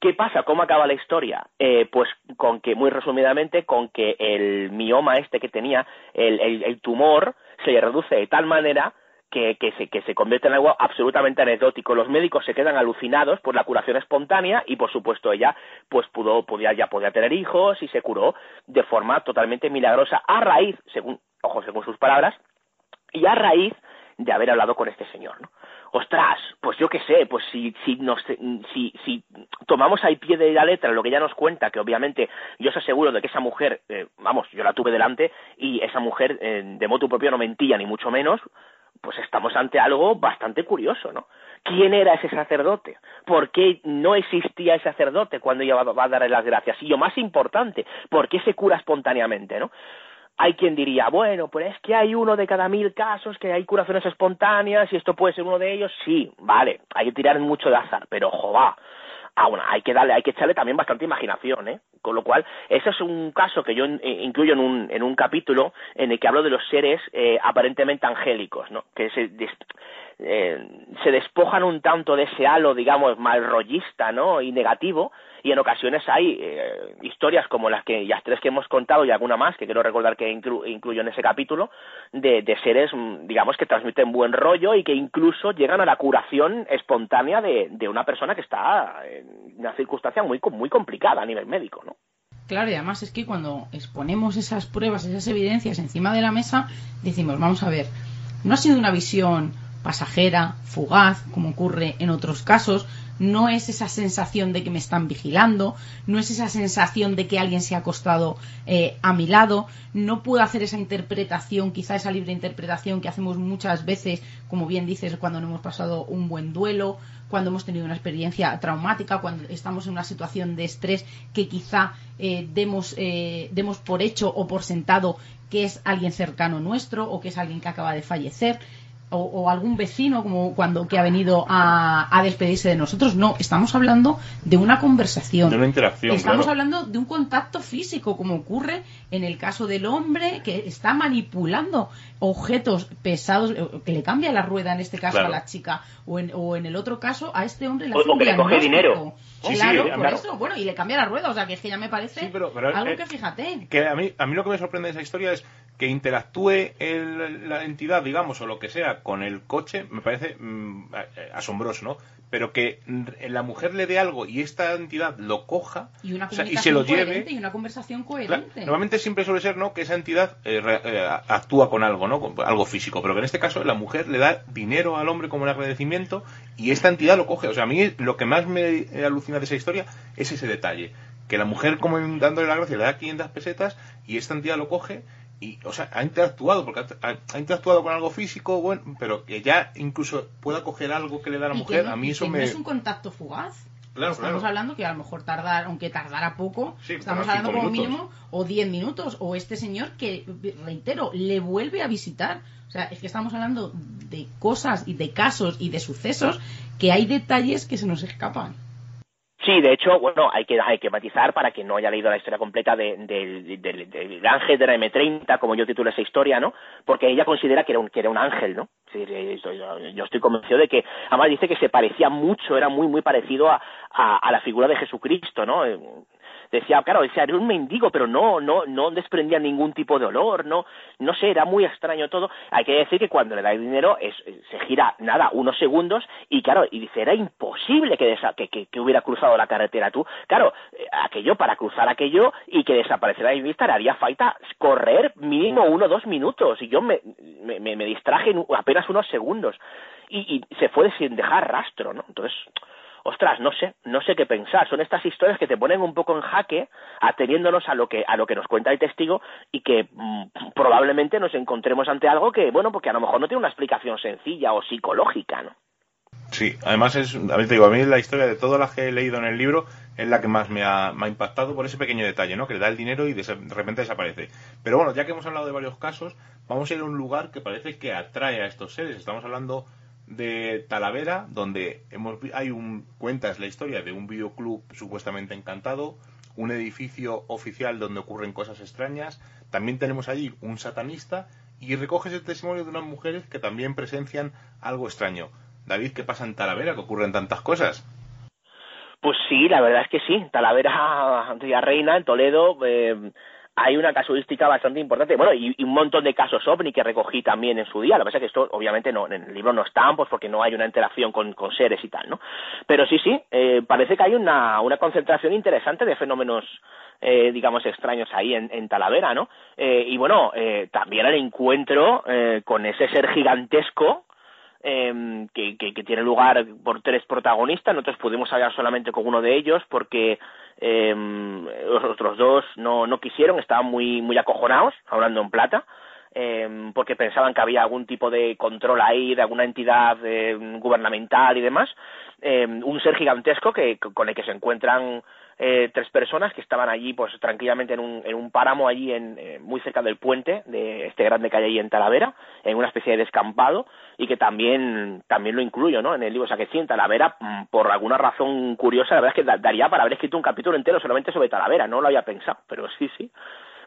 Speaker 3: ¿Qué pasa? ¿Cómo acaba la historia? Eh, pues con que, muy resumidamente, con que el mioma este que tenía, el, el, el tumor, se le reduce de tal manera que, que, se, que se convierte en algo absolutamente anecdótico. Los médicos se quedan alucinados por la curación espontánea y, por supuesto, ella pues pudo, podía, ya podía tener hijos y se curó de forma totalmente milagrosa a raíz, según, ojo, según sus palabras, y a raíz de haber hablado con este señor, ¿no? Ostras, pues yo qué sé, pues si, si, nos, si, si tomamos al pie de la letra lo que ella nos cuenta, que obviamente yo os aseguro de que esa mujer, eh, vamos, yo la tuve delante y esa mujer eh, de moto propio no mentía ni mucho menos, pues estamos ante algo bastante curioso, ¿no? ¿Quién era ese sacerdote? ¿Por qué no existía ese sacerdote cuando ella va, va a darle las gracias? Y lo más importante, ¿por qué se cura espontáneamente, ¿no? Hay quien diría, bueno, pues es que hay uno de cada mil casos, que hay curaciones espontáneas y esto puede ser uno de ellos. Sí, vale, hay que tirar mucho de azar, pero jova, aún hay que darle, hay que echarle también bastante imaginación, ¿eh? Con lo cual, ese es un caso que yo eh, incluyo en un, en un capítulo en el que hablo de los seres eh, aparentemente angélicos, ¿no? Que se, eh, se despojan un tanto de ese halo, digamos, malrollista, ¿no? Y negativo, y en ocasiones hay eh, historias como las que las tres que hemos contado y alguna más que quiero recordar que inclu incluyo en ese capítulo de, de, seres mm, digamos que transmiten buen rollo y que incluso llegan a la curación espontánea de, de una persona que está en una circunstancia muy muy complicada a nivel médico
Speaker 2: Claro, y además es que cuando exponemos esas pruebas, esas evidencias encima de la mesa, decimos, vamos a ver, no ha sido una visión pasajera, fugaz, como ocurre en otros casos, no es esa sensación de que me están vigilando, no es esa sensación de que alguien se ha acostado eh, a mi lado, no puedo hacer esa interpretación, quizá esa libre interpretación que hacemos muchas veces, como bien dices, cuando no hemos pasado un buen duelo, cuando hemos tenido una experiencia traumática, cuando estamos en una situación de estrés que quizá eh, demos, eh, demos por hecho o por sentado que es alguien cercano nuestro o que es alguien que acaba de fallecer o, algún vecino como cuando que ha venido a, despedirse de nosotros. No, estamos hablando de una conversación.
Speaker 1: De una interacción.
Speaker 2: Estamos hablando de un contacto físico, como ocurre en el caso del hombre que está manipulando objetos pesados, eh, que le cambia la rueda en este caso a la chica, o en, o en el otro caso a este hombre le
Speaker 3: hace o, que le coge dinero.
Speaker 2: claro, por eso, bueno, y le cambia la rueda, o sea que es que ya me parece algo que fíjate.
Speaker 1: Que a mí, a mí lo que me sorprende de esa historia es que interactúe la entidad, digamos, o lo que sea, con el coche, me parece mm, asombroso, ¿no? Pero que la mujer le dé algo y esta entidad lo coja
Speaker 2: y, una
Speaker 1: se lo lleve.
Speaker 2: Y una conversación coherente.
Speaker 1: normalmente siempre suele ser, ¿no? Que esa entidad eh, eh, actúa con algo, ¿no? algo físico. Pero que en este caso la mujer le da dinero al hombre como un agradecimiento y esta entidad lo coge. O sea, a mí lo que más me alucina de esa historia es ese detalle. Que la mujer, como dándole la gracia, le da 500 pesetas y esta entidad lo coge y, o sea, ha interactuado, porque ha, interactuado con algo físico, bueno, pero que ya incluso pueda coger algo que le da a la mujer, a mí eso me...
Speaker 2: no es un contacto fugaz.
Speaker 1: Claro,
Speaker 2: estamos hablando que a lo mejor tardar, aunque tardara poco, estamos hablando como mínimo o 10 minutos, o este señor que, reitero, le vuelve a visitar. O sea, es que estamos hablando de cosas y de casos y de sucesos que hay detalles que se nos escapan.
Speaker 3: Sí, de hecho, bueno, hay que, hay que matizar para que no haya leído la historia completa del ángel de la M30, como yo titulo esa historia, ¿no? Porque ella considera que era un, que era un ángel, ¿no? yo estoy convencido de que, además dice que se parecía mucho, era muy, muy parecido a, a, a la figura de Jesucristo, ¿no? Decía, claro, decía, era un mendigo, pero no, no, no desprendía ningún tipo de olor, no, no sé, era muy extraño todo. Hay que decir que cuando le da el dinero es, se gira, nada, unos segundos, y claro, y dice, era imposible que, que, que, hubiera cruzado la carretera tú. Claro, eh, aquello, para cruzar aquello y que desapareciera de vista, le haría falta correr mínimo uno o dos minutos, y yo me, me, me distraje en apenas unos segundos. Y, y se fue sin dejar rastro, ¿no? Entonces, ostras, no sé, no sé qué pensar. Son estas historias que te ponen un poco en jaque, ateniéndonos a lo que, a lo que nos cuenta el testigo y que mm, probablemente nos encontremos ante algo que, bueno, porque a lo mejor no tiene una explicación sencilla o psicológica, ¿no?
Speaker 1: Sí, además es, a mí te digo, a mí la historia de todas las que he leído en el libro es la que más me ha, impactado por ese pequeño detalle, ¿no? Que le da el dinero y de, repente desaparece. Pero bueno, ya que hemos hablado de varios casos, vamos a ir a un lugar que parece que atrae a estos seres. Estamos hablando de Talavera, donde hemos, hay un, cuentas la historia de un videoclub supuestamente encantado, un edificio oficial donde ocurren cosas extrañas, también tenemos allí un satanista y recoges el testimonio de unas mujeres que también presencian algo extraño. David, ¿qué pasa en Talavera? ¿Que ocurren tantas cosas?
Speaker 3: Pues sí, la verdad es que sí. Talavera *laughs* Reina, en Toledo, eh, hay una casuística bastante importante. Bueno, y, un montón de casos ovni que recogí también en su día. Lo que pasa es que esto, obviamente, no, en el libro no están, pues porque no hay una interacción con, seres y tal, ¿no? Pero sí, sí, eh, parece que hay una, una concentración interesante de fenómenos eh, digamos, extraños ahí en, en Talavera, ¿no? Eh, y bueno, eh, también el encuentro eh, con ese ser gigantesco eh, que, que, que, tiene lugar por tres protagonistas. Nosotros pudimos hablar solamente con uno de ellos porque eh, los otros dos no, no quisieron, estaban muy, muy acojonados, hablando en plata. Eh, porque pensaban que había algún tipo de control ahí de alguna entidad gubernamental y demás, un ser gigantesco que con el que se encuentran eh, tres personas que estaban allí pues tranquilamente en un, en un páramo allí en, eh, muy cerca del puente de este grande hay ahí en Talavera, en una especie de descampado y que también también lo incluyo ¿no? en el libro. O sea que sí, en Talavera, mm, por alguna razón curiosa, la verdad es que daría para haber escrito un capítulo entero solamente sobre Talavera, no lo había pensado, pero sí, sí.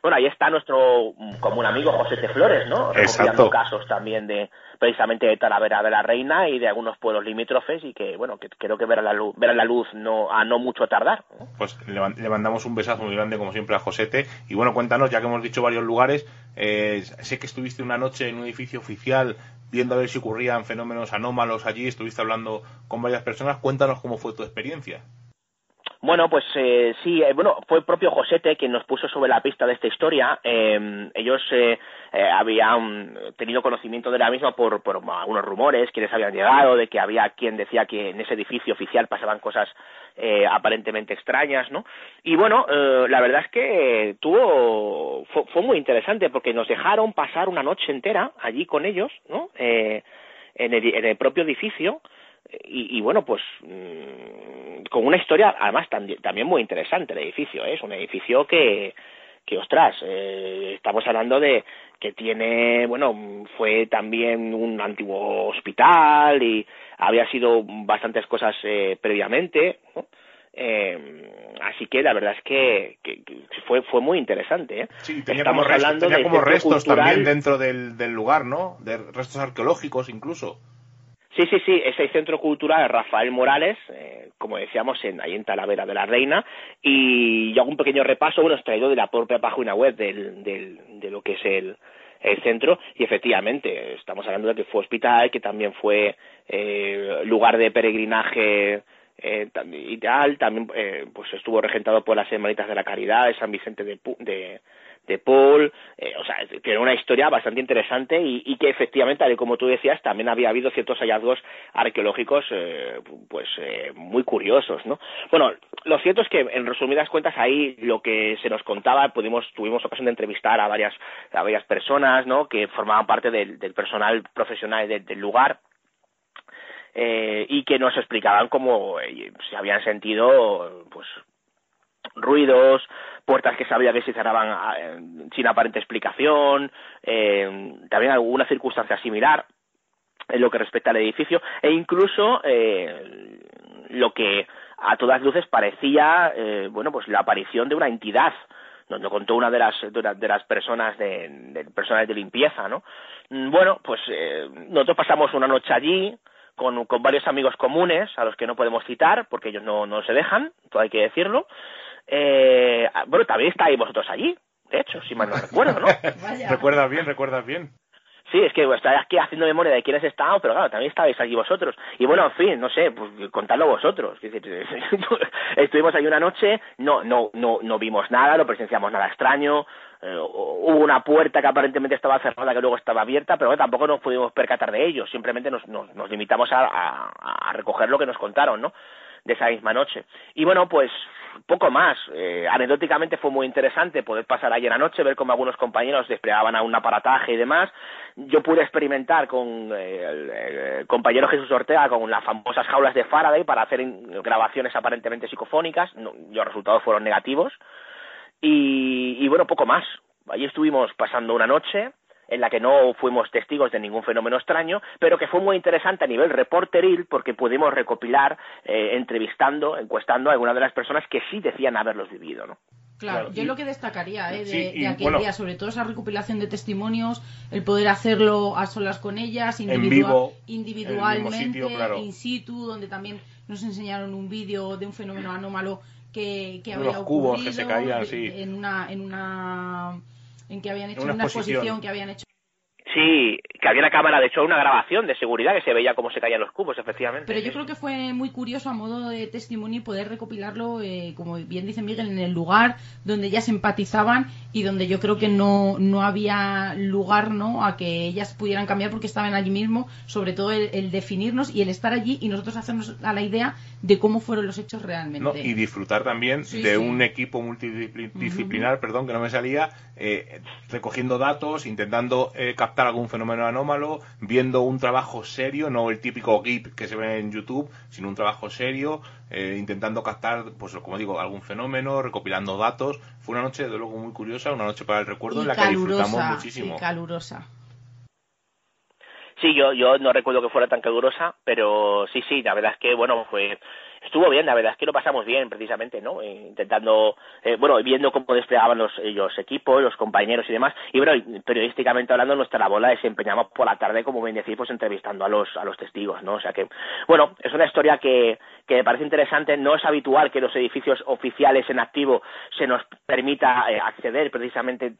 Speaker 3: Bueno, ahí está nuestro mm, común amigo José T. Flores, ¿no? Recopilando casos también de precisamente de Talavera de la Reina y de algunos pueblos limítrofes y que, bueno, que creo que verá la luz, verá la luz no, a no mucho tardar.
Speaker 1: Pues le, mandamos un besazo muy grande, como siempre, a Josete. Y bueno, cuéntanos, ya que hemos dicho varios lugares, eh, sé que estuviste una noche en un edificio oficial viendo a ver si ocurrían fenómenos anómalos allí, estuviste hablando con varias personas. Cuéntanos cómo fue tu experiencia.
Speaker 3: Bueno, pues eh, sí, eh, bueno, fue el propio Josete quien nos puso sobre la pista de esta historia. Eh, ellos eh, habían tenido conocimiento de la misma por, por algunos rumores que les habían llegado, de que había quien decía que en ese edificio oficial pasaban cosas eh, aparentemente extrañas, ¿no? Y bueno, la verdad es que tuvo, fue, fue, muy interesante porque nos dejaron pasar una noche entera allí con ellos, ¿no? En, el, en el propio edificio y, y, bueno, pues mmm, con una historia además también, también muy interesante el edificio, ¿eh? es un edificio que, que ostras, eh, estamos hablando de que tiene, bueno, fue también un antiguo hospital y había sido bastantes cosas eh, previamente, ¿no? Eh, así que la verdad es que, que, que, fue fue muy interesante.
Speaker 1: Sí, tenía Estamos como, restos, hablando tenía como restos cultural... también dentro del, del lugar, ¿no? De restos arqueológicos incluso.
Speaker 3: Sí, sí, sí, es el Centro Cultural Rafael Morales, eh, como decíamos, en, ahí en Talavera de la Reina, y yo hago un pequeño repaso, bueno, extraído de la propia página web del, del, de lo que es el, el centro, y efectivamente, estamos hablando de que fue hospital, que también fue eh, lugar de peregrinaje eh, y tal, también eh, pues estuvo regentado por las Hermanitas de la Caridad de San Vicente de, de de Paul, eh, o sea, tiene una historia bastante interesante y, y, que efectivamente, como tú decías, también había habido ciertos hallazgos arqueológicos eh, pues eh, muy curiosos, ¿no? Bueno, lo cierto es que en resumidas cuentas ahí lo que se nos contaba, pudimos, tuvimos ocasión de entrevistar a varias, a varias personas, ¿no? Que formaban parte del, del personal profesional del, del lugar, eh, y que nos explicaban cómo eh, se habían sentido pues ruidos, puertas que sabía que se cerraban eh, sin aparente explicación, eh, también alguna circunstancia similar en lo que respecta al edificio, e incluso eh, lo que a todas luces parecía, eh, bueno, pues la aparición de una entidad, nos lo contó una de las, de las personas de, de personas de limpieza, ¿no? Mm, bueno, pues eh, nosotros pasamos una noche allí, con, con, varios amigos comunes a los que no podemos citar porque ellos no, no se dejan, todo hay que decirlo, eh, bueno, también estáis vosotros allí, de hecho, si mal no recuerdo, ¿no? *laughs*
Speaker 1: recuerdas bien, recuerdas bien.
Speaker 3: Sí, es que estáis aquí haciendo memoria de quiénes estaban, pero claro, también estabais allí vosotros. Y bueno, en fin, no sé, pues contadlo vosotros. *laughs* Estuvimos ahí una noche, no, no, no, no vimos nada, no presenciamos nada extraño, eh, hubo una puerta que aparentemente estaba cerrada que luego estaba abierta, pero bueno, tampoco nos pudimos percatar de ello, simplemente nos, nos, nos limitamos a, a, a recoger lo que nos contaron, ¿no? De esa misma noche. Y bueno, pues poco más. Eh, anecdóticamente fue muy interesante poder pasar ayer anoche, ver cómo algunos compañeros desplegaban a un aparataje y demás. Yo pude experimentar con eh, el, compañero Jesús Ortega con las famosas jaulas de Faraday para hacer grabaciones aparentemente psicofónicas. No, los resultados fueron negativos. Y, y bueno, poco más. Allí estuvimos pasando una noche en la que no fuimos testigos de ningún fenómeno extraño, pero que fue muy interesante a nivel reporteril porque pudimos recopilar, eh, entrevistando, encuestando a algunas de las personas que sí decían haberlos vivido, ¿no?
Speaker 2: Claro, yo lo que destacaría ¿eh? de, aquel día, sobre todo esa recopilación de testimonios, el poder hacerlo a solas con ellas, individualmente, in situ, donde también nos enseñaron un vídeo de un fenómeno anómalo que, que había ocurrido
Speaker 1: que se caían,
Speaker 2: en una en una en que habían hecho una, exposición. que habían hecho
Speaker 3: Sí, que había una cámara, de hecho, una grabación de seguridad que se veía cómo se caían los cubos, efectivamente.
Speaker 2: Pero yo creo que fue muy curioso a modo de testimonio poder recopilarlo, eh, como bien dice Miguel, en el lugar donde ellas empatizaban y donde yo creo que no, no había lugar no a que ellas pudieran cambiar porque estaban allí mismo, sobre todo el, definirnos y el estar allí y nosotros hacernos a la idea de cómo fueron los hechos realmente.
Speaker 1: y disfrutar también de un equipo multidisciplinar, perdón, que no me salía, eh, recogiendo datos, intentando eh, captar algún fenómeno anómalo, viendo un trabajo serio, no el típico GIP que se ve en YouTube, sino un trabajo serio, eh, intentando captar, pues como digo, algún fenómeno, recopilando datos. Fue una noche, de luego, muy curiosa, una noche para el recuerdo en la que disfrutamos muchísimo.
Speaker 2: calurosa.
Speaker 3: Sí, yo, yo no recuerdo que fuera tan calurosa, pero sí, sí, la verdad es que, bueno, fue estuvo bien, la verdad es que lo pasamos bien, precisamente, ¿no? Eh, intentando, eh, bueno, viendo cómo desplegaban los, los equipos, los compañeros y demás. Y bueno, periodísticamente hablando, nuestra labor la desempeñamos por la tarde, como bien decís, pues entrevistando a los, a los testigos, ¿no? O sea que, bueno, es una historia que, que me parece interesante. No es habitual que los edificios oficiales en activo se nos permita eh, acceder precisamente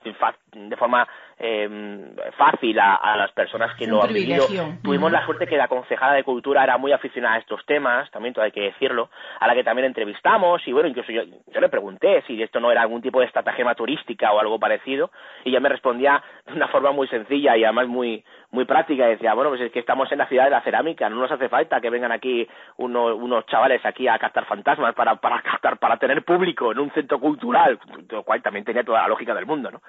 Speaker 3: de forma eh, fácil a, las personas que lo han vivido. Tuvimos la suerte que la concejala de Cultura era muy aficionada a estos temas, también todo hay que decirlo, a la que también entrevistamos y bueno, incluso yo, yo le pregunté si esto no era algún tipo de estratagema turística o algo parecido y ella me respondía de una forma muy sencilla y además muy muy práctica decía, bueno, pues es que estamos en la ciudad de la cerámica, no nos hace falta que vengan aquí unos, unos chavales aquí a captar fantasmas para, para captar, para tener público en un centro cultural, lo cual también tenía toda la lógica del mundo, ¿no?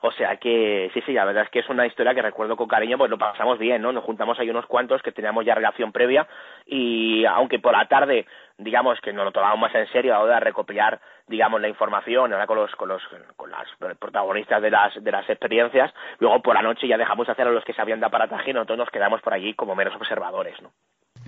Speaker 3: O sea que sí, sí, la verdad es que es una historia que recuerdo con cariño, pues lo pasamos bien, ¿no? Nos juntamos ahí unos cuantos que teníamos ya relación previa y aunque por la tarde, digamos que nos lo tomamos más en serio ahora de recopilar, digamos, la información, ahora con los, con los, con las protagonistas de las, de las experiencias, luego por la noche ya dejamos hacer a los que sabían de aparataje y nosotros nos quedamos por allí como meros observadores, ¿no?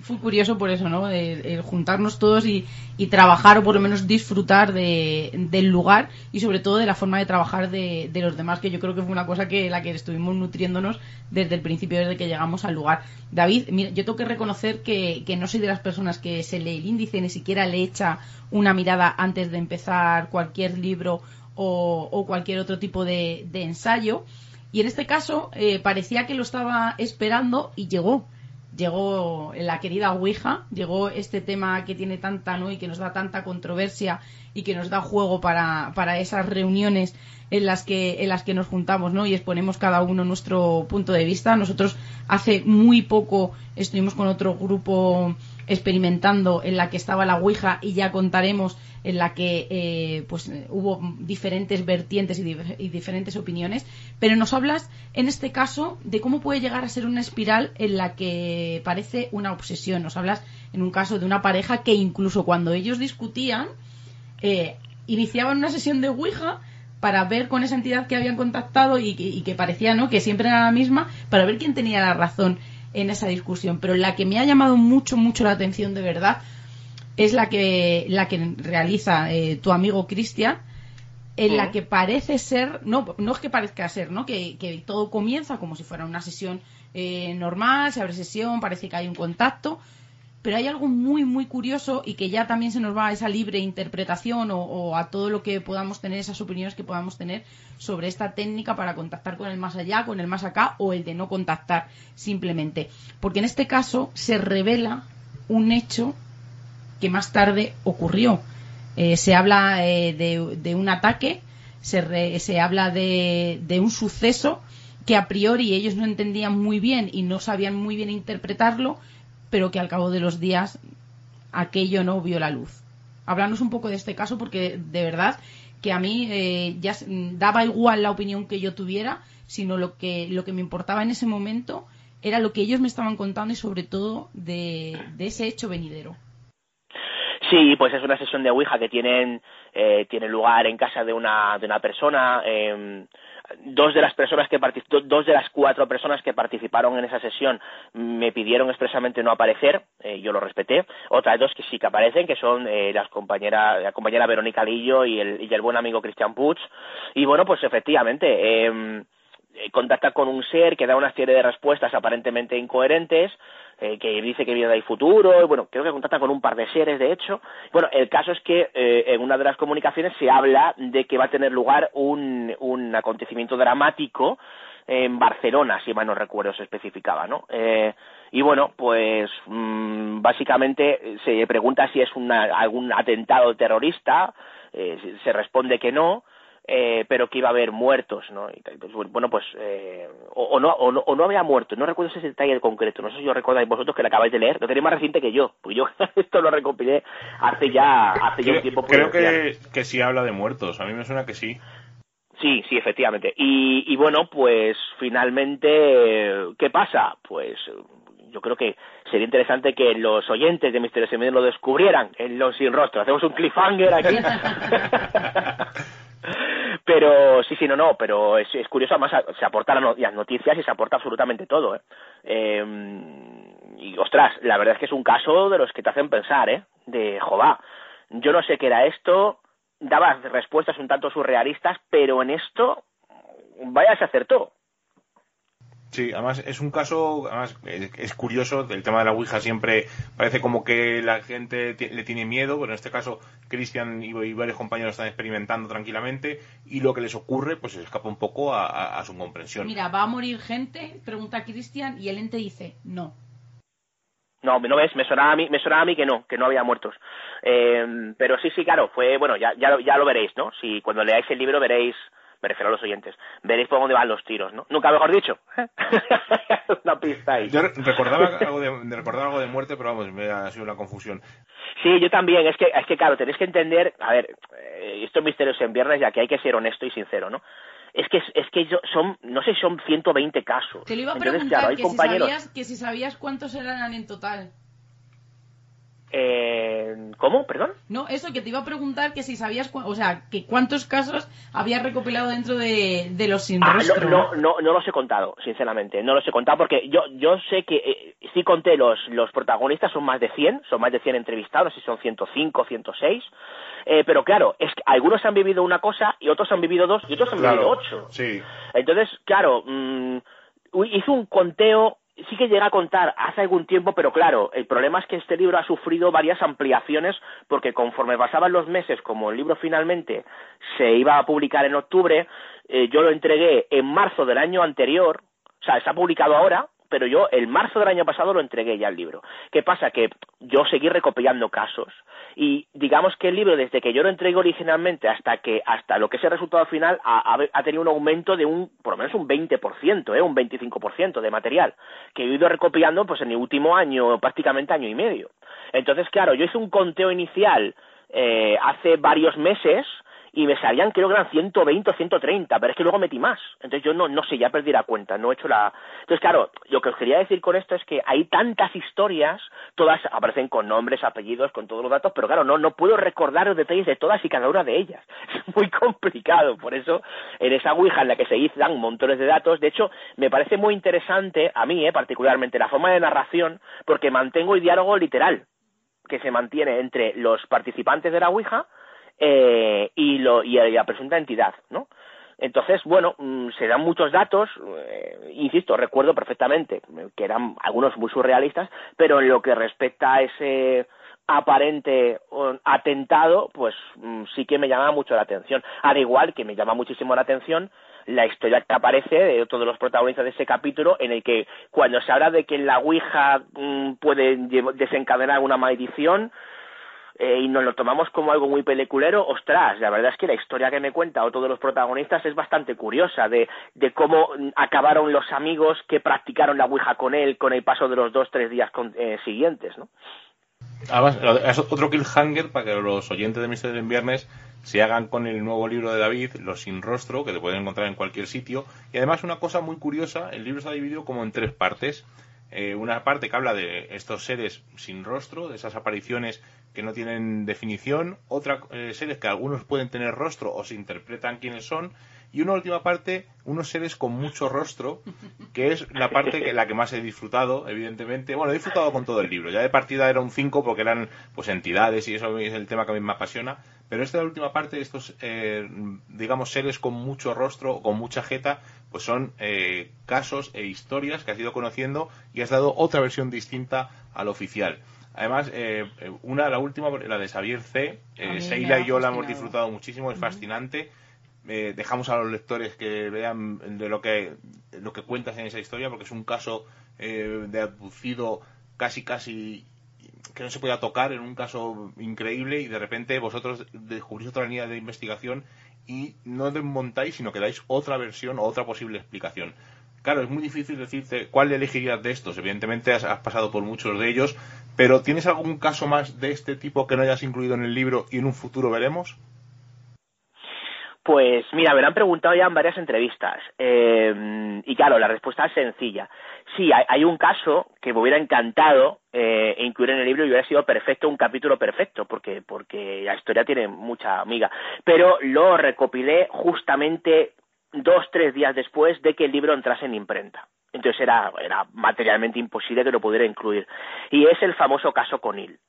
Speaker 2: Fue curioso por eso, ¿no? El, juntarnos todos y, trabajar o por lo menos disfrutar del lugar y sobre todo de la forma de trabajar de, los demás, que yo creo que fue una cosa que la que estuvimos nutriéndonos desde el principio, desde que llegamos al lugar. David, mira, yo tengo que reconocer que, no soy de las personas que se lee el índice, ni siquiera le echa una mirada antes de empezar cualquier libro o, cualquier otro tipo de, ensayo. Y en este caso eh, parecía que lo estaba esperando y llegó llegó la querida Ouija, llegó este tema que tiene tanta, ¿no? Y que nos da tanta controversia y que nos da juego para, para esas reuniones en las que en las que nos juntamos ¿no? y exponemos cada uno nuestro punto de vista. Nosotros hace muy poco estuvimos con otro grupo experimentando en la que estaba la Ouija y ya contaremos en la que eh, pues hubo diferentes vertientes y, y, diferentes opiniones pero nos hablas en este caso de cómo puede llegar a ser una espiral en la que parece una obsesión nos hablas en un caso de una pareja que incluso cuando ellos discutían eh, iniciaban una sesión de Ouija para ver con esa entidad que habían contactado y, que parecía ¿no? que siempre era la misma, para ver quién tenía la razón en esa discusión. Pero la que me ha llamado mucho, mucho la atención de verdad es la que, la que realiza eh, tu amigo Cristian, en la que parece ser, no, no es que parezca ser, ¿no? Que, que todo comienza como si fuera una sesión eh, normal, se abre sesión, parece que hay un contacto, pero hay algo muy, muy curioso y que ya también se nos va a esa libre interpretación o, a todo lo que podamos tener, esas opiniones que podamos tener sobre esta técnica para contactar con el más allá, con el más acá o el de no contactar simplemente. Porque en este caso se revela un hecho que más tarde ocurrió. Eh, se habla eh, de, un ataque, se, se habla de, de un suceso que a priori ellos no entendían muy bien y no sabían muy bien interpretarlo, pero que al cabo de los días aquello no vio la luz. Hablarnos un poco de este caso porque de verdad que a mí eh, ya daba igual la opinión que yo tuviera, sino lo que, lo que me importaba en ese momento era lo que ellos me estaban contando y sobre todo de, ese hecho venidero.
Speaker 3: Sí, pues es una sesión de Ouija que tienen, eh, tiene lugar en casa de una, de una persona. Eh, dos de las personas que dos de las cuatro personas que participaron en esa sesión me pidieron expresamente no aparecer, eh, yo lo respeté. Otras dos que sí que aparecen, que son eh, las compañeras, la compañera Verónica Lillo y el, y el buen amigo Cristian Puig. Y bueno, pues efectivamente. Eh, eh, contacta con un ser que da una serie de respuestas aparentemente incoherentes, eh, que dice que viene del futuro, y bueno, creo que contacta con un par de seres, de hecho. Bueno, el caso es que eh, en una de las comunicaciones se habla de que va a tener lugar un, un acontecimiento dramático en Barcelona, si mal no recuerdo se especificaba, ¿no? y bueno, pues mm, básicamente se pregunta si es una, algún atentado terrorista, se responde que no, eh, pero que iba a haber muertos, ¿no? Pues, bueno, pues, eh, o, no, o, no, o no había muertos, no recuerdo ese detalle concreto, no sé si os recordáis vosotros que lo acabáis de leer, lo tenéis más reciente que yo, pues yo *laughs* esto lo recopilé hace ya, hace ya un tiempo.
Speaker 1: Creo que, que sí habla de muertos, a mí me suena que sí.
Speaker 3: Sí, sí, efectivamente. Y, y bueno, pues finalmente, ¿qué pasa? Pues yo creo que sería interesante que los oyentes de Misterio Semino lo descubrieran en Los Sin Rostro. Hacemos un cliffhanger aquí. *laughs* pero sí, sí, no, no, pero es, es curioso, además se aportan las noticias y se aporta absolutamente todo, ¿eh? ¿eh? Y ostras, la verdad es que es un caso de los que te hacen pensar, ¿eh? De, jová, yo no sé qué era esto, daba respuestas un tanto surrealistas, pero en esto, vaya se acertó.
Speaker 1: Sí, además es un caso, además es curioso, el tema de la Ouija siempre parece como que la gente le tiene miedo, pero en este caso Cristian y, varios compañeros están experimentando tranquilamente y lo que les ocurre pues se escapa un poco a, su comprensión.
Speaker 2: Mira, ¿va a morir gente? Pregunta a Cristian y el ente dice no.
Speaker 3: No, no ves, me sonaba a mí, me sonaba a mí que no, que no había muertos. Eh, pero sí, sí, claro, fue, bueno, ya, ya, ya lo veréis, ¿no? Si cuando leáis el libro veréis me refiero a los oyentes, veréis por dónde van los tiros, ¿no? Nunca mejor dicho. *laughs* Una pista ahí.
Speaker 1: Yo recordaba algo de, recordar algo de muerte, pero vamos, me ha sido una confusión.
Speaker 3: Sí, yo también. Es que, es que claro, tenéis que entender, a ver, eh, estos misterios en viernes, ya que hay que ser honesto y sincero, ¿no? Es que, es que son, no sé, son 120 casos.
Speaker 2: Te lo iba a preguntar, que, si sabías, que si sabías cuántos eran en total.
Speaker 3: Eh, ¿Cómo? ¿Perdón?
Speaker 2: No, eso que te iba a preguntar que si sabías, o sea, que cuántos casos habías recopilado dentro de, los sin ah,
Speaker 3: no, no, no, los he contado, sinceramente. No los he contado porque yo, yo sé que eh, sí conté los, los protagonistas, son más de 100, son más de 100 entrevistados, y son 105, 106. Eh, pero claro, es que algunos han vivido una cosa y otros han vivido dos y otros han vivido ocho.
Speaker 1: Sí.
Speaker 3: Entonces, claro, mm, hice un conteo sí que llega a contar hace algún tiempo, pero claro, el problema es que este libro ha sufrido varias ampliaciones porque conforme pasaban los meses, como el libro finalmente se iba a publicar en octubre, eh, yo lo entregué en marzo del año anterior, o sea, se ha publicado ahora, pero yo el marzo del año pasado lo entregué ya el libro. ¿Qué pasa? Que yo seguí recopilando casos y digamos que el libro desde que yo lo entregué originalmente hasta que hasta lo que es el resultado final ha, tenido un aumento de un por lo menos un 20%, ¿eh? un 25% de material que he ido recopilando pues en el último año, prácticamente año y medio. Entonces, claro, yo hice un conteo inicial eh, hace varios meses y me salían creo que eran 120 o 130, pero es que luego metí más. Entonces yo no, no sé, ya perdí la cuenta, no he hecho la... Entonces claro, lo que os quería decir con esto es que hay tantas historias, todas aparecen con nombres, apellidos, con todos los datos, pero claro, no, no puedo recordar los detalles de todas y cada una de ellas. *laughs* Es muy complicado, por eso en esa Ouija en la que se dan montones de datos, de hecho me parece muy interesante, a mí eh, particularmente, la forma de narración, porque mantengo el diálogo literal que se mantiene entre los participantes de la Ouija, eh, y, lo, y la presunta entidad, ¿no? Entonces, bueno, mm, se dan muchos datos, eh, insisto, recuerdo perfectamente que eran algunos muy surrealistas, pero en lo que respecta a ese aparente atentado, pues mm, sí que me llama mucho la atención. Al igual que me llama muchísimo la atención la historia que aparece de todos los protagonistas de ese capítulo, en el que cuando se habla de que la Ouija mm, puede desencadenar una maldición, eh, y nos lo tomamos como algo muy peliculero, ostras, la verdad es que la historia que me cuenta otro de los protagonistas es bastante curiosa, de, cómo acabaron los amigos que practicaron la Ouija con él con el paso de los dos, tres días eh, siguientes, ¿no?
Speaker 1: Además, es otro Killhanger para que los oyentes de Misterio en Viernes se hagan con el nuevo libro de David, Los sin rostro, que te pueden encontrar en cualquier sitio. Y además una cosa muy curiosa, el libro está dividido como en tres partes. Eh, una parte que habla de estos seres sin rostro, de esas apariciones que no tienen definición, otra eh, seres que algunos pueden tener rostro o se interpretan quiénes son, y una última parte, unos seres con mucho rostro, que es la parte que la que más he disfrutado, evidentemente. Bueno, he disfrutado con todo el libro. Ya de partida era un 5 porque eran pues entidades y eso es el tema que a mí me apasiona. Pero esta última parte, estos, eh, digamos, seres con mucho rostro, con mucha jeta, pues son eh, casos e historias que has ido conociendo y has dado otra versión distinta al oficial. Además, eh, una, la última, la de Xavier C. Seila y yo la hemos disfrutado muchísimo, es fascinante. Eh, dejamos a los lectores que vean de lo que lo que cuentas en esa historia porque es un caso eh, de abducido casi casi que no se podía tocar en un caso increíble y de repente vosotros descubrís otra línea de investigación y no desmontáis sino que dais otra versión o otra posible explicación claro es muy difícil decirte cuál elegirías de estos evidentemente has pasado por muchos de ellos pero ¿tienes algún caso más de este tipo que no hayas incluido en el libro y en un futuro veremos?
Speaker 3: Pues mira, me lo han preguntado ya en varias entrevistas. Eh, y claro, la respuesta es sencilla. Sí, hay, un caso que me hubiera encantado eh, incluir en el libro y hubiera sido perfecto, un capítulo perfecto, porque, porque la historia tiene mucha amiga. Pero lo recopilé justamente dos, tres días después de que el libro entrase en imprenta. Entonces era, era materialmente imposible que lo pudiera incluir. Y es el famoso caso Conil.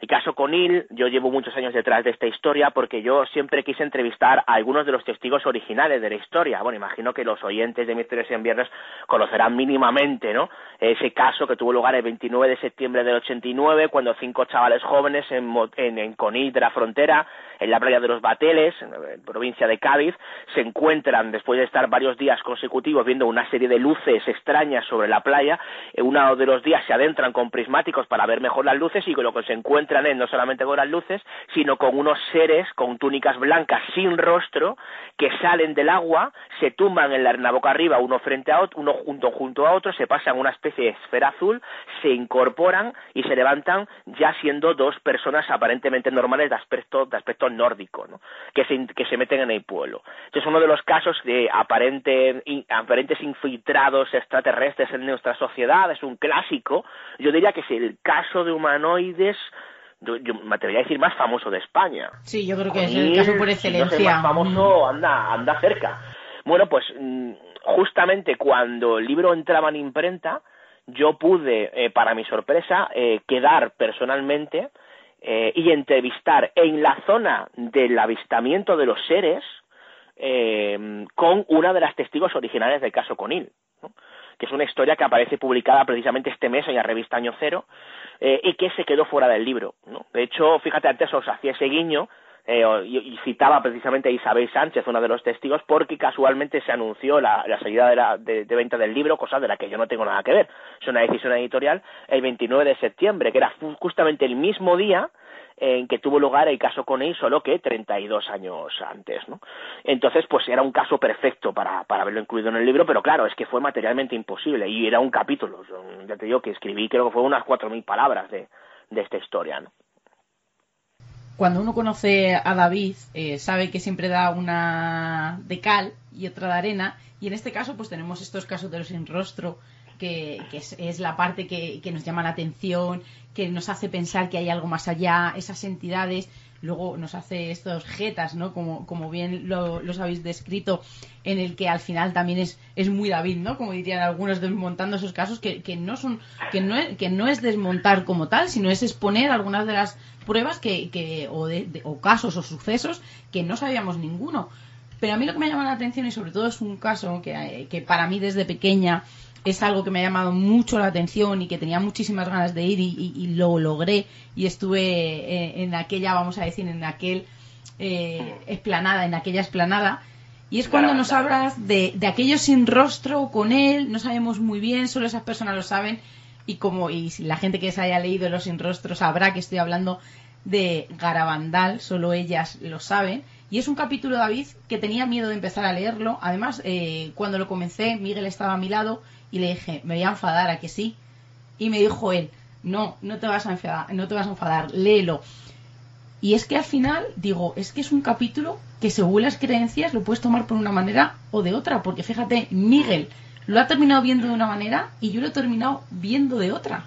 Speaker 3: El caso Conil, yo llevo muchos años detrás de esta historia porque yo siempre quise entrevistar a algunos de los testigos originales de la historia. Bueno, imagino que los oyentes de Misterios en Viernes conocerán mínimamente, ¿no? Ese caso que tuvo lugar el 29 de septiembre del 89, cuando cinco chavales jóvenes en, en, Conil de la frontera, en la playa de los Bateles, en provincia de Cádiz, se encuentran después de estar varios días consecutivos viendo una serie de luces extrañas sobre la playa. Uno de los días se adentran con prismáticos para ver mejor las luces y con lo que se encuentran no solamente con las luces, sino con unos seres con túnicas blancas sin rostro que salen del agua, se tumban en la, boca arriba uno frente a otro, uno junto junto a otro, se pasan una especie de esfera azul, se incorporan y se levantan ya siendo dos personas aparentemente normales de aspecto, de aspecto nórdico, ¿no? que, se, que se meten en el pueblo. Este es uno de los casos de aparente, aparentes infiltrados extraterrestres en nuestra sociedad, es un clásico. Yo diría que es el caso de humanoides yo, me atrevería a decir más famoso de España.
Speaker 2: Sí, yo creo que es el caso por excelencia.
Speaker 3: más famoso anda, anda cerca. Bueno, pues mm, justamente cuando el libro entraba en imprenta, yo pude, eh, para mi sorpresa, eh, quedar personalmente eh, y entrevistar en la zona del avistamiento de los seres con una de las testigos originales del caso Conil, que es una historia que aparece publicada precisamente este mes en la revista Año Cero eh, y que se quedó fuera del libro. ¿no? De hecho, fíjate, antes os hacía ese guiño eh, y, citaba precisamente a Isabel Sánchez, uno de los testigos, porque casualmente se anunció la, salida de, de, venta del libro, cosa de la que yo no tengo nada que ver. Es una decisión editorial el 29 de septiembre, que era justamente el mismo día en que tuvo lugar el caso con él solo que 32 años antes, ¿no? Entonces, pues era un caso perfecto para, para haberlo incluido en el libro, pero claro, es que fue materialmente imposible y era un capítulo, ya te digo que escribí, creo que fue unas 4.000 palabras de, de esta historia.
Speaker 2: Cuando uno conoce a David, eh, sabe que siempre da una de cal y otra de arena, y en este caso, pues tenemos estos casos de los sin rostro, que, es, la parte que, nos llama la atención, que nos hace pensar que hay algo más allá, esas entidades, luego nos hace estos jetas, ¿no? Como, como bien lo, los habéis descrito, en el que al final también es, es muy David, ¿no? Como dirían algunos desmontando esos casos, que, que no son, que no, es, que no es desmontar como tal, sino es exponer algunas de las pruebas que, que o, de, o casos o sucesos que no sabíamos ninguno. Pero a mí lo que me llama la atención y sobre todo es un caso que, que para mí desde pequeña es algo que me ha llamado mucho la atención y que tenía muchísimas ganas de ir y, lo logré y estuve eh, en aquella, vamos a decir, en aquel eh, esplanada, en aquella esplanada. Y es cuando nos hablas de, de aquellos sin rostro con él, no sabemos muy bien, solo esas personas lo saben y como y la gente que se haya leído los sin rostro sabrá que estoy hablando de Garabandal, solo ellas lo saben. Y es un capítulo, David, que tenía miedo de empezar a leerlo. Además, eh, cuando lo comencé, Miguel estaba a mi lado y le dije, me voy a enfadar a que sí. Y me dijo él, no, no te vas a enfadar, no te vas a enfadar, léelo. Y es que al final, digo, es que es un capítulo que según las creencias lo puedes tomar por una manera o de otra, porque fíjate, Miguel lo ha terminado viendo de una manera y yo lo he terminado viendo de otra.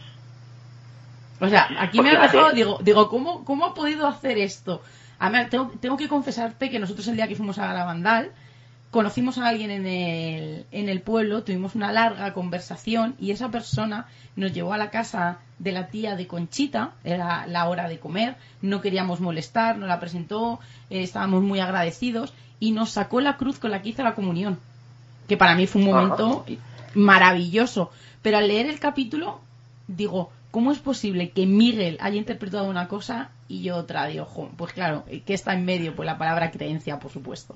Speaker 2: O sea, aquí me ha dejado, digo, digo ¿cómo, ¿cómo ha podido hacer esto? A ver, tengo, tengo que confesarte que nosotros el día que fuimos a Garabandal, conocimos a alguien en el, en el pueblo, tuvimos una larga conversación y esa persona nos llevó a la casa de la tía de Conchita, era la hora de comer, no queríamos molestar, nos la presentó, eh, estábamos muy agradecidos y nos sacó la cruz con la que hizo la comunión, que para mí fue un momento maravilloso. Pero al leer el capítulo, digo, ¿cómo es posible que Miguel haya interpretado una cosa y yo otra? Digo, pues claro, ¿qué está en medio? Pues la palabra creencia, por supuesto.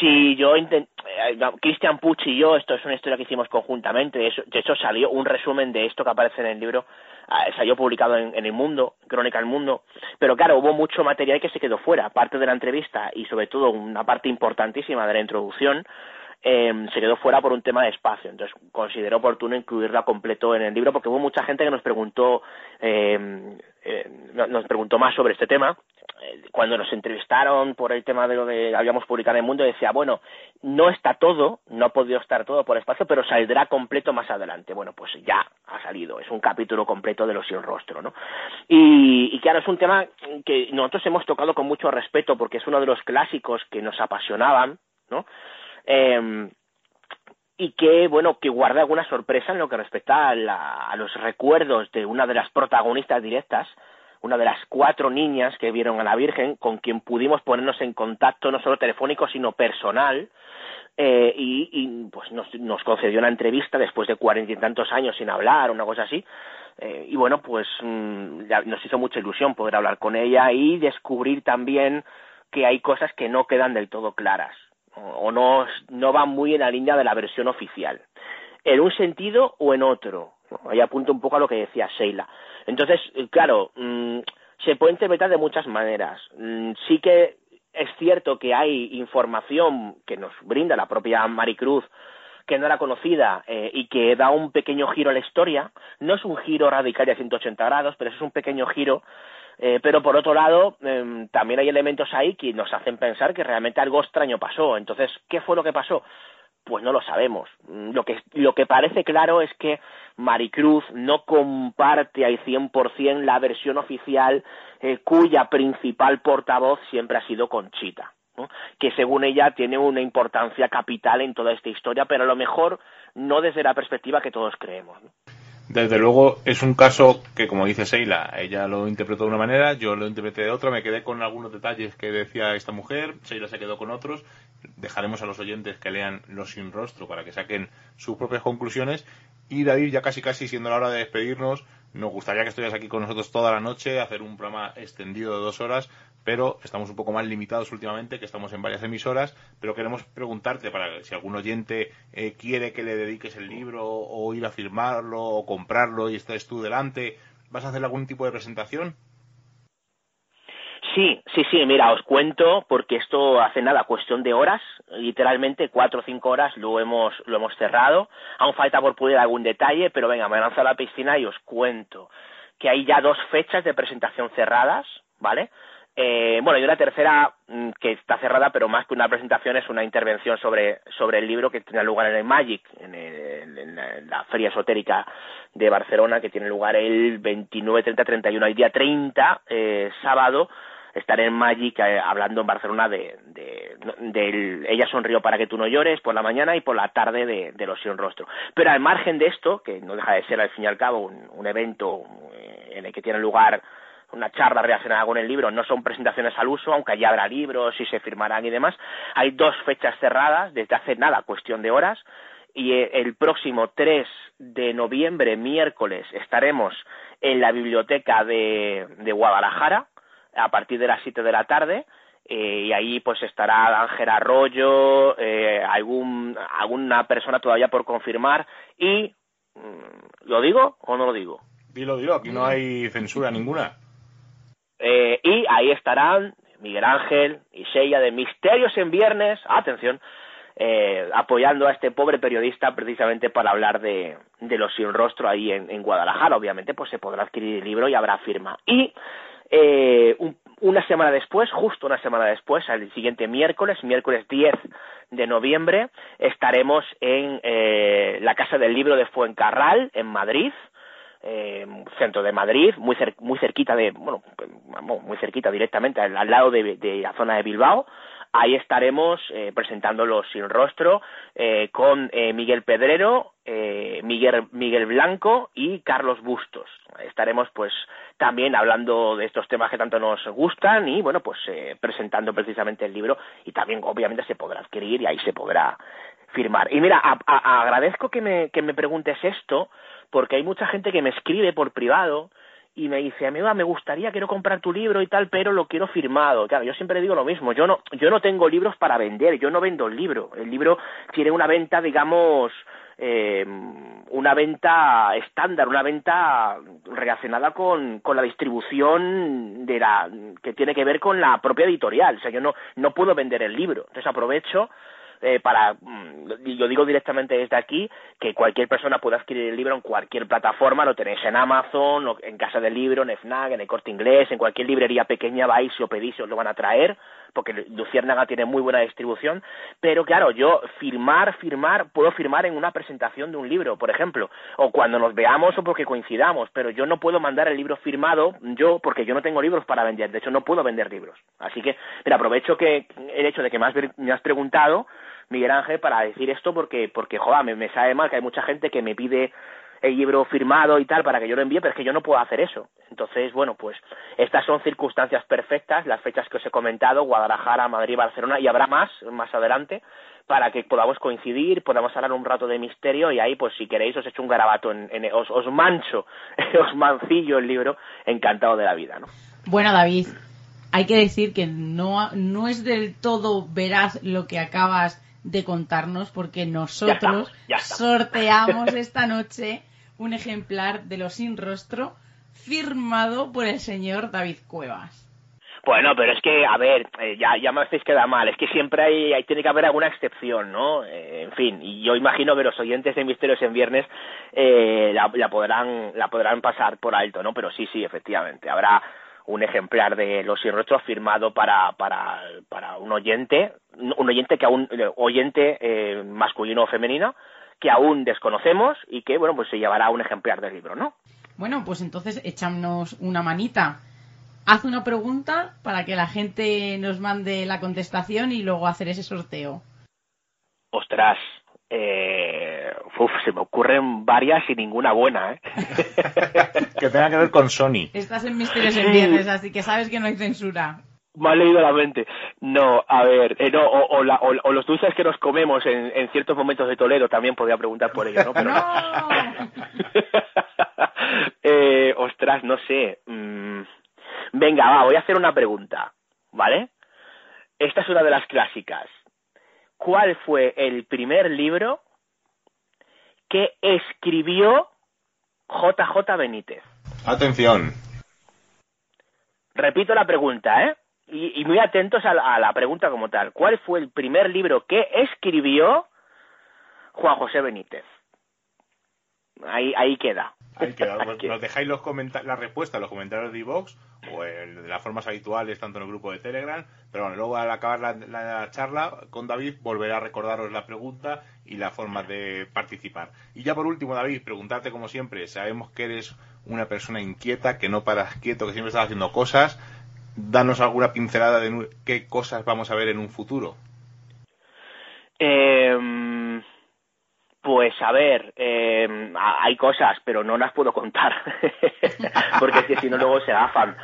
Speaker 3: Sí, yo eh, Cristian Pucci y yo, esto es una historia que hicimos conjuntamente, de hecho salió un resumen de esto que aparece en el libro, ah, salió publicado en, El Mundo, Crónica del Mundo, pero claro, hubo mucho material que se quedó fuera, parte de la entrevista y sobre todo una parte importantísima de la introducción, eh, se quedó fuera por un tema de espacio. Entonces consideró oportuno incluirla completo en el libro porque hubo mucha gente que nos preguntó, eh, eh, nos preguntó más sobre este tema. Eh, cuando nos entrevistaron por el tema de lo que habíamos publicado en el mundo, decía, bueno, no está todo, no ha podido estar todo por espacio, pero saldrá completo más adelante. Bueno, pues ya ha salido, es un capítulo completo de los sin rostro, ¿no? Y, y claro, es un tema que nosotros hemos tocado con mucho respeto porque es uno de los clásicos que nos apasionaban, ¿no? Eh, y que, bueno, que guarda alguna sorpresa en lo que respecta a, los recuerdos de una de las protagonistas directas, una de las cuatro niñas que vieron a la Virgen, con quien pudimos ponernos en contacto no solo telefónico, sino personal, eh, y, pues nos, nos, concedió una entrevista después de cuarenta y tantos años sin hablar, una cosa así, eh, y bueno, pues mm, nos hizo mucha ilusión poder hablar con ella y descubrir también que hay cosas que no quedan del todo claras o no, no va muy en la línea de la versión oficial, en un sentido o en otro. Ahí apunto un poco a lo que decía Sheila. Entonces, claro, mm, se puede interpretar de muchas maneras. Mm, sí que es cierto que hay información que nos brinda la propia Maricruz que no era conocida eh, y que da un pequeño giro a la historia. No es un giro radical de 180 grados, pero es un pequeño giro eh, pero por otro lado, em, también hay elementos ahí que nos hacen pensar que realmente algo extraño pasó. Entonces, ¿qué fue lo que pasó? Pues no lo sabemos. Mm, lo que, lo que parece claro es que Maricruz no comparte al 100% la versión oficial eh, cuya principal portavoz siempre ha sido Conchita. que según ella tiene una importancia capital en toda esta historia, pero a lo mejor no desde la perspectiva que todos creemos.
Speaker 1: Desde luego es un caso que, como dice Seila, ella lo interpretó de una manera, yo lo interpreté de otra, me quedé con algunos detalles que decía esta mujer, Seila se quedó con otros. Dejaremos a los oyentes que lean Los sin rostro para que saquen sus propias conclusiones. Y David, ya casi casi siendo la hora de despedirnos, nos gustaría que estuvieras aquí con nosotros toda la noche, hacer un programa extendido de dos horas, pero estamos un poco más limitados últimamente, que estamos en varias emisoras, pero queremos preguntarte para si algún oyente eh, quiere que le dediques el libro o ir a firmarlo o comprarlo y estés tú delante, ¿vas a hacer algún tipo de presentación?
Speaker 3: Sí, sí, sí, mira, os cuento porque esto hace nada, cuestión de horas, literalmente cuatro o cinco horas lo hemos, lo hemos cerrado, aún falta por pulir algún detalle, pero venga, me lanzo a la piscina y os cuento que hay ya dos fechas de presentación cerradas, ¿vale? Eh, bueno, y una tercera mm, que está cerrada, pero más que una presentación es una intervención sobre, sobre el libro que tiene lugar en el Magic, en, la, Feria Esotérica de Barcelona, que tiene lugar el 29, 30, 31, el día 30, eh, sábado, estaré en Magic eh, hablando en Barcelona de, de, Ella sonrió para que tú no llores por la mañana y por la tarde de, de Los sin rostro. Pero al margen de esto, que no deja de ser al fin y al cabo un, un evento en el que tiene lugar una charla relacionada con el libro, no son presentaciones al uso, aunque allí habrá libros y se firmarán y demás. Hay dos fechas cerradas desde hace nada, cuestión de horas, y eh, el próximo 3 de noviembre, miércoles, estaremos en la biblioteca de Guadalajara a partir de las 7 de la tarde. Eh, y ahí pues estará Ángel Arroyo, eh, algún, alguna persona todavía por confirmar y mm, ¿lo digo o no lo digo?
Speaker 1: Dilo, dilo, aquí no hay censura ninguna.
Speaker 3: Eh, y ahí estarán Miguel Ángel y Sella de Misterios en Viernes, atención, eh, apoyando a este pobre periodista precisamente para hablar de, de los sin rostro ahí en, Guadalajara. Obviamente, pues se podrá adquirir el libro y habrá firma. Y eh, una semana después, justo una semana después, el siguiente miércoles, miércoles 10 de noviembre, estaremos en eh, la Casa del Libro de Fuencarral, en Madrid, eh, centro de Madrid, muy, muy cerquita de, bueno, muy cerquita directamente, al, lado de, la zona de Bilbao. Ahí estaremos eh, presentándolos sin rostro eh, con eh, Miguel Pedrero, eh, Miguel, Miguel Blanco y Carlos Bustos. Estaremos pues también hablando de estos temas que tanto nos gustan y bueno pues presentando precisamente el libro y también obviamente se podrá adquirir y ahí se podrá firmar. Y mira, agradezco que me, que me preguntes esto porque hay mucha gente que me escribe por privado y me dice, amiga, me gustaría, quiero comprar tu libro y tal, pero lo quiero firmado. Claro, yo siempre digo lo mismo, yo no, yo no tengo libros para vender, yo no vendo el libro. El libro tiene una venta, digamos, eh, una venta estándar, una venta relacionada con, con la distribución de la, que tiene que ver con la propia editorial. O sea, yo no, no puedo vender el libro. Entonces aprovecho eh, para, mm, yo digo directamente desde aquí, que cualquier persona puede adquirir el libro en cualquier plataforma, lo tenéis en Amazon, en Casa del Libro, en FNAC, en el Corte Inglés, en cualquier librería pequeña vais y lo pedís y os lo van a traer, porque Luciérnaga tiene muy buena distribución, pero claro, yo firmar, firmar, puedo firmar en una presentación de un libro, por ejemplo, o cuando nos veamos o porque coincidamos, pero yo no puedo mandar el libro firmado yo porque yo no tengo libros para vender, de hecho no puedo vender libros. Así que, mira, aprovecho que el hecho de que me has, me has preguntado, Miguel Ángel, para decir esto porque, porque joder, me, sabe mal que hay mucha gente que me pide el libro firmado y tal para que yo lo envíe, pero es que yo no puedo hacer eso. Entonces, bueno, pues estas son circunstancias perfectas, las fechas que os he comentado, Guadalajara, Madrid, Barcelona, y habrá más más adelante para que podamos coincidir, podamos hablar un rato de misterio y ahí, pues si queréis, os echo un garabato, en, os, os mancho, *laughs* os mancillo el libro, encantado de la vida, ¿no?
Speaker 2: Bueno, David, hay que decir que no, no es del todo veraz lo que acabas de contarnos porque nosotros sorteamos *laughs* esta noche un ejemplar de Los Sin Rostro firmado por el señor David Cuevas.
Speaker 3: Bueno, pero es que, a ver, eh, ya, ya me hacéis quedar mal, es que siempre hay, hay, tiene que haber alguna excepción, ¿no? Eh, en fin, y yo imagino que los oyentes de Misterios en Viernes eh, la, la, podrán, la podrán pasar por alto, ¿no? Pero sí, sí, efectivamente, habrá un ejemplar de Los Sin Rostro firmado para, para, para un oyente, un oyente que aún, oyente eh, masculino o femenino, que aún desconocemos y que, bueno, pues se llevará un ejemplar del libro, ¿no?
Speaker 2: Bueno, pues entonces échanos una manita. Haz una pregunta para que la gente nos mande la contestación y luego hacer ese sorteo.
Speaker 3: Ostras, eh, uf, se me ocurren varias y ninguna buena, ¿eh? *laughs*
Speaker 1: que tenga que ver con Sony.
Speaker 2: Estás en Misterios en Viernes, así que sabes que no hay censura
Speaker 3: me ha leído la mente. No, a ver, eh, no, o, la, o, los dulces que nos comemos en, en, ciertos momentos de Toledo también podría preguntar por ello, ¿no? Pero *laughs* *laughs* eh, ostras, no sé. Mm, venga, va, voy a hacer una pregunta, ¿vale? Esta es una de las clásicas. ¿Cuál fue el primer libro que escribió JJ Benítez?
Speaker 1: Atención.
Speaker 3: Repito la pregunta, ¿eh? y, muy atentos a la, pregunta como tal. ¿Cuál fue el primer libro que escribió Juan José Benítez? Ahí, ahí queda.
Speaker 1: Ahí queda. *laughs* Nos dejáis los la respuesta en los comentarios de iVox o de las formas habituales, tanto en el grupo de Telegram. Pero bueno, luego al acabar la, charla con David volverá a recordaros la pregunta y la forma de participar. Y ya por último, David, preguntarte como siempre. Sabemos que eres una persona inquieta, que no paras quieto, que siempre estás haciendo cosas danos alguna pincelada de qué cosas vamos a ver en un futuro.
Speaker 3: Em, pues a ver, eh, hay cosas, pero no las puedo contar, *laughs* porque es que si no luego se gafan.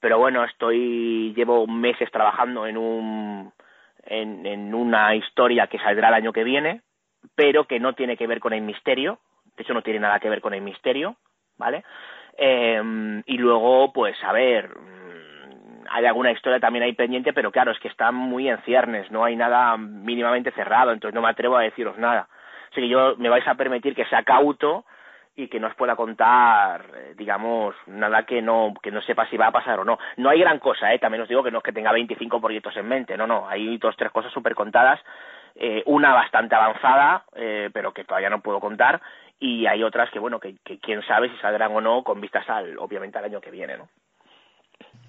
Speaker 3: Pero bueno, estoy, llevo meses trabajando en un, en, en una historia que saldrá el año que viene, pero que no tiene que ver con el misterio. De hecho, no tiene nada que ver con el misterio, ¿vale? Eh, y luego, pues a ver, hay alguna historia también ahí pendiente, pero claro, es que están muy en ciernes, no hay nada mínimamente cerrado, entonces no me atrevo a deciros nada. Así que yo me vais a permitir que sea cauto y que no os pueda contar, eh, digamos, nada que no, que no sepa si va a pasar o no. No hay gran cosa, ¿eh? También os digo que no es que tenga 25 proyectos en mente, no, no, hay dos, tres cosas súper contadas eh, una bastante avanzada, eh, pero que todavía no puedo contar, y hay otras que, bueno, que, que quién sabe si saldrán o no con vistas al, obviamente, al año que viene, ¿no?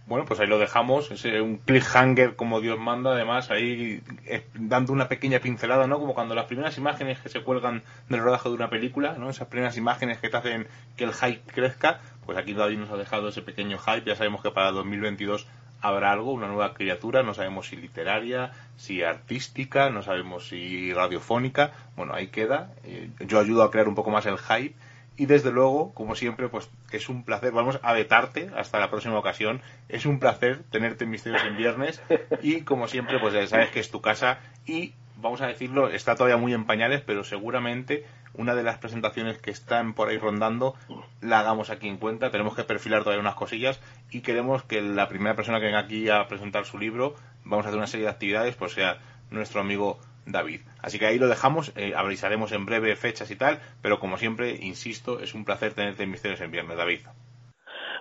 Speaker 1: Bueno, pues ahí lo dejamos, es un cliffhanger como Dios manda, además ahí eh, dando una pequeña pincelada, ¿no? Como cuando las primeras imágenes que se cuelgan del rodaje de una película, ¿no? Esas primeras imágenes que te hacen que el hype crezca, pues aquí David nos ha dejado ese pequeño hype, ya sabemos que para 2022 habrá algo, una nueva criatura, no sabemos si literaria, si artística, no sabemos si radiofónica, bueno, ahí queda, eh, yo ayudo a crear un poco más el hype y desde luego, como siempre, pues es un placer. Vamos a vetarte hasta la próxima ocasión. Es un placer tenerte en Misterios en Viernes. Y como siempre, pues ya sabes que es tu casa. Y vamos a decirlo, está todavía muy en pañales, pero seguramente una de las presentaciones que están por ahí rondando la hagamos aquí en cuenta. Tenemos que perfilar todavía unas cosillas y queremos que la primera persona que venga aquí a presentar su libro, vamos a hacer una serie de actividades, pues sea nuestro amigo David. Así que ahí lo dejamos, eh, avisaremos en breve fechas y tal, pero como siempre, insisto, es un placer tenerte en Misterios en Viernes, David.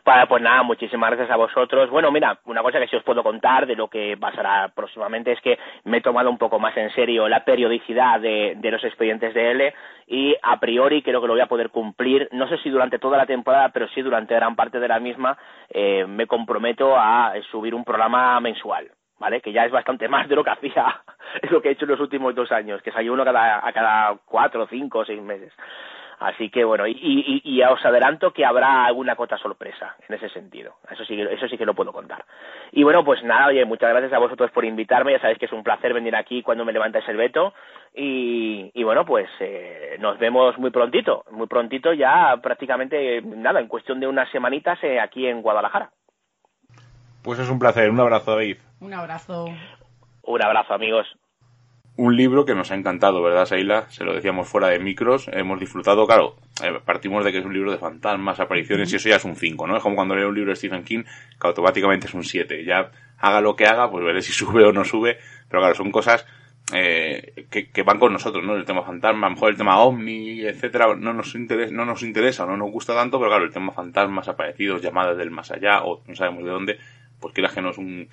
Speaker 3: Bueno, pues nada, muchísimas gracias a vosotros. Bueno, mira, una cosa que sí os puedo contar de lo que pasará próximamente es que me he tomado un poco más en serio la periodicidad de, los expedientes de L y a priori creo que lo voy a poder cumplir. No sé si durante toda la temporada, pero sí durante gran parte de la misma eh, me comprometo a subir un programa mensual. ¿Vale? Que ya es bastante más de lo que hacía, *laughs* es lo que he hecho en los últimos dos años, que salió uno cada, a cada cuatro, cinco seis meses. Así que bueno, y, y, y, os adelanto que habrá alguna cota sorpresa en ese sentido. Eso sí, eso sí que lo puedo contar. Y bueno, pues nada, oye, muchas gracias a vosotros por invitarme. Ya sabéis que es un placer venir aquí cuando me levantáis el veto. Y, y bueno, pues eh, nos vemos muy prontito, muy prontito ya prácticamente, nada, en cuestión de unas semanitas eh, aquí en Guadalajara.
Speaker 1: Pues es un placer. Un abrazo, David.
Speaker 2: Un abrazo.
Speaker 3: Un abrazo, amigos.
Speaker 1: Un libro que nos ha encantado, ¿verdad, Seila? Se lo decíamos fuera de micros. Hemos disfrutado, claro, eh, partimos de que es un libro de fantasmas, apariciones, y eso ya es un 5, ¿no? Es como cuando leo un libro de Stephen King, que automáticamente es un 7. Ya haga lo que haga, pues veré si *laughs* sube o no sube. Pero claro, son cosas eh, que, van con nosotros, ¿no? El tema fantasma, a lo mejor el tema ovni, etcétera, no nos interesa, no nos interesa, no nos gusta tanto, pero claro, el tema fantasmas, aparecidos, llamadas del más allá, o no sabemos de dónde, pues que no es un,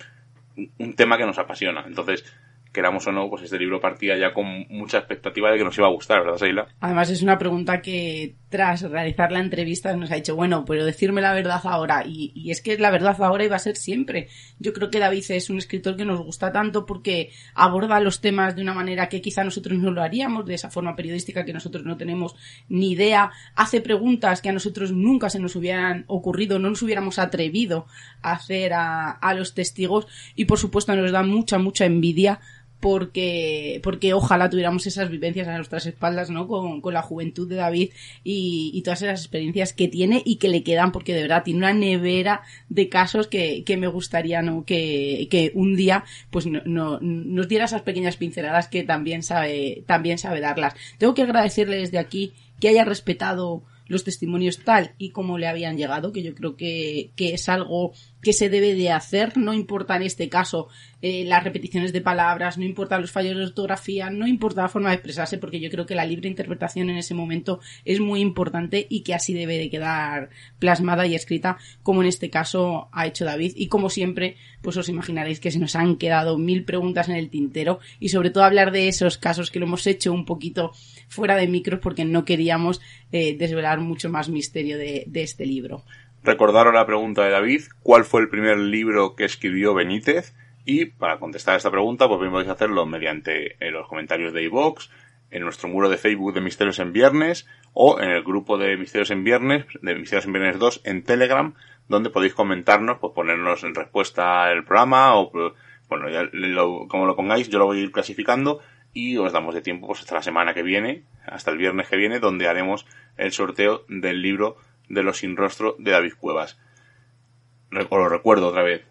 Speaker 1: un tema que nos apasiona. Entonces, queramos o no, pues este libro partía ya con mucha expectativa de que nos iba a gustar, ¿verdad, Seila?
Speaker 2: Además es una pregunta que tras realizar la entrevista nos ha dicho, bueno, pero decirme la verdad ahora, y, y es que la verdad ahora iba a ser siempre. Yo creo que David es un escritor que nos gusta tanto porque aborda los temas de una manera que quizá nosotros no lo haríamos, de esa forma periodística que nosotros no tenemos ni idea, hace preguntas que a nosotros nunca se nos hubieran ocurrido, no nos hubiéramos atrevido a hacer a, a los testigos, y por supuesto nos da mucha, mucha envidia porque, porque ojalá tuviéramos esas vivencias a nuestras espaldas, ¿no? Con, con la juventud de David y, y, todas esas experiencias que tiene y que le quedan, porque de verdad tiene una nevera de casos que, que me gustaría, ¿no? Que, que un día, pues, no, no, nos diera esas pequeñas pinceladas que también sabe, también sabe darlas. Tengo que agradecerle desde aquí que haya respetado los testimonios tal y como le habían llegado, que yo creo que, que es algo que se debe de hacer, no importa en este caso eh, las repeticiones de palabras, no importa los fallos de ortografía, no importa la forma de expresarse, porque yo creo que la libre interpretación en ese momento es muy importante y que así debe de quedar plasmada y escrita, como en este caso ha hecho David. Y como siempre, pues os imaginaréis que se nos han quedado mil preguntas en el tintero y sobre todo hablar de esos casos que lo hemos hecho un poquito fuera de micros porque no queríamos eh, desvelar mucho más misterio de, este libro.
Speaker 1: Recordaron la pregunta de David, ¿cuál fue el primer libro que escribió Benítez? Y para contestar a esta pregunta, pues bien podéis hacerlo mediante en los comentarios de iVoox, en nuestro muro de Facebook de Misterios en Viernes o en el grupo de Misterios en Viernes, de Misterios en Viernes 2 en Telegram, donde podéis comentarnos, pues ponernos en respuesta al programa o, bueno, ya como lo pongáis, yo lo voy a ir clasificando y os damos de tiempo pues hasta la semana que viene, hasta el viernes que viene, donde haremos el sorteo del libro de los sin rostro de David Cuevas. Os lo recuerdo otra vez.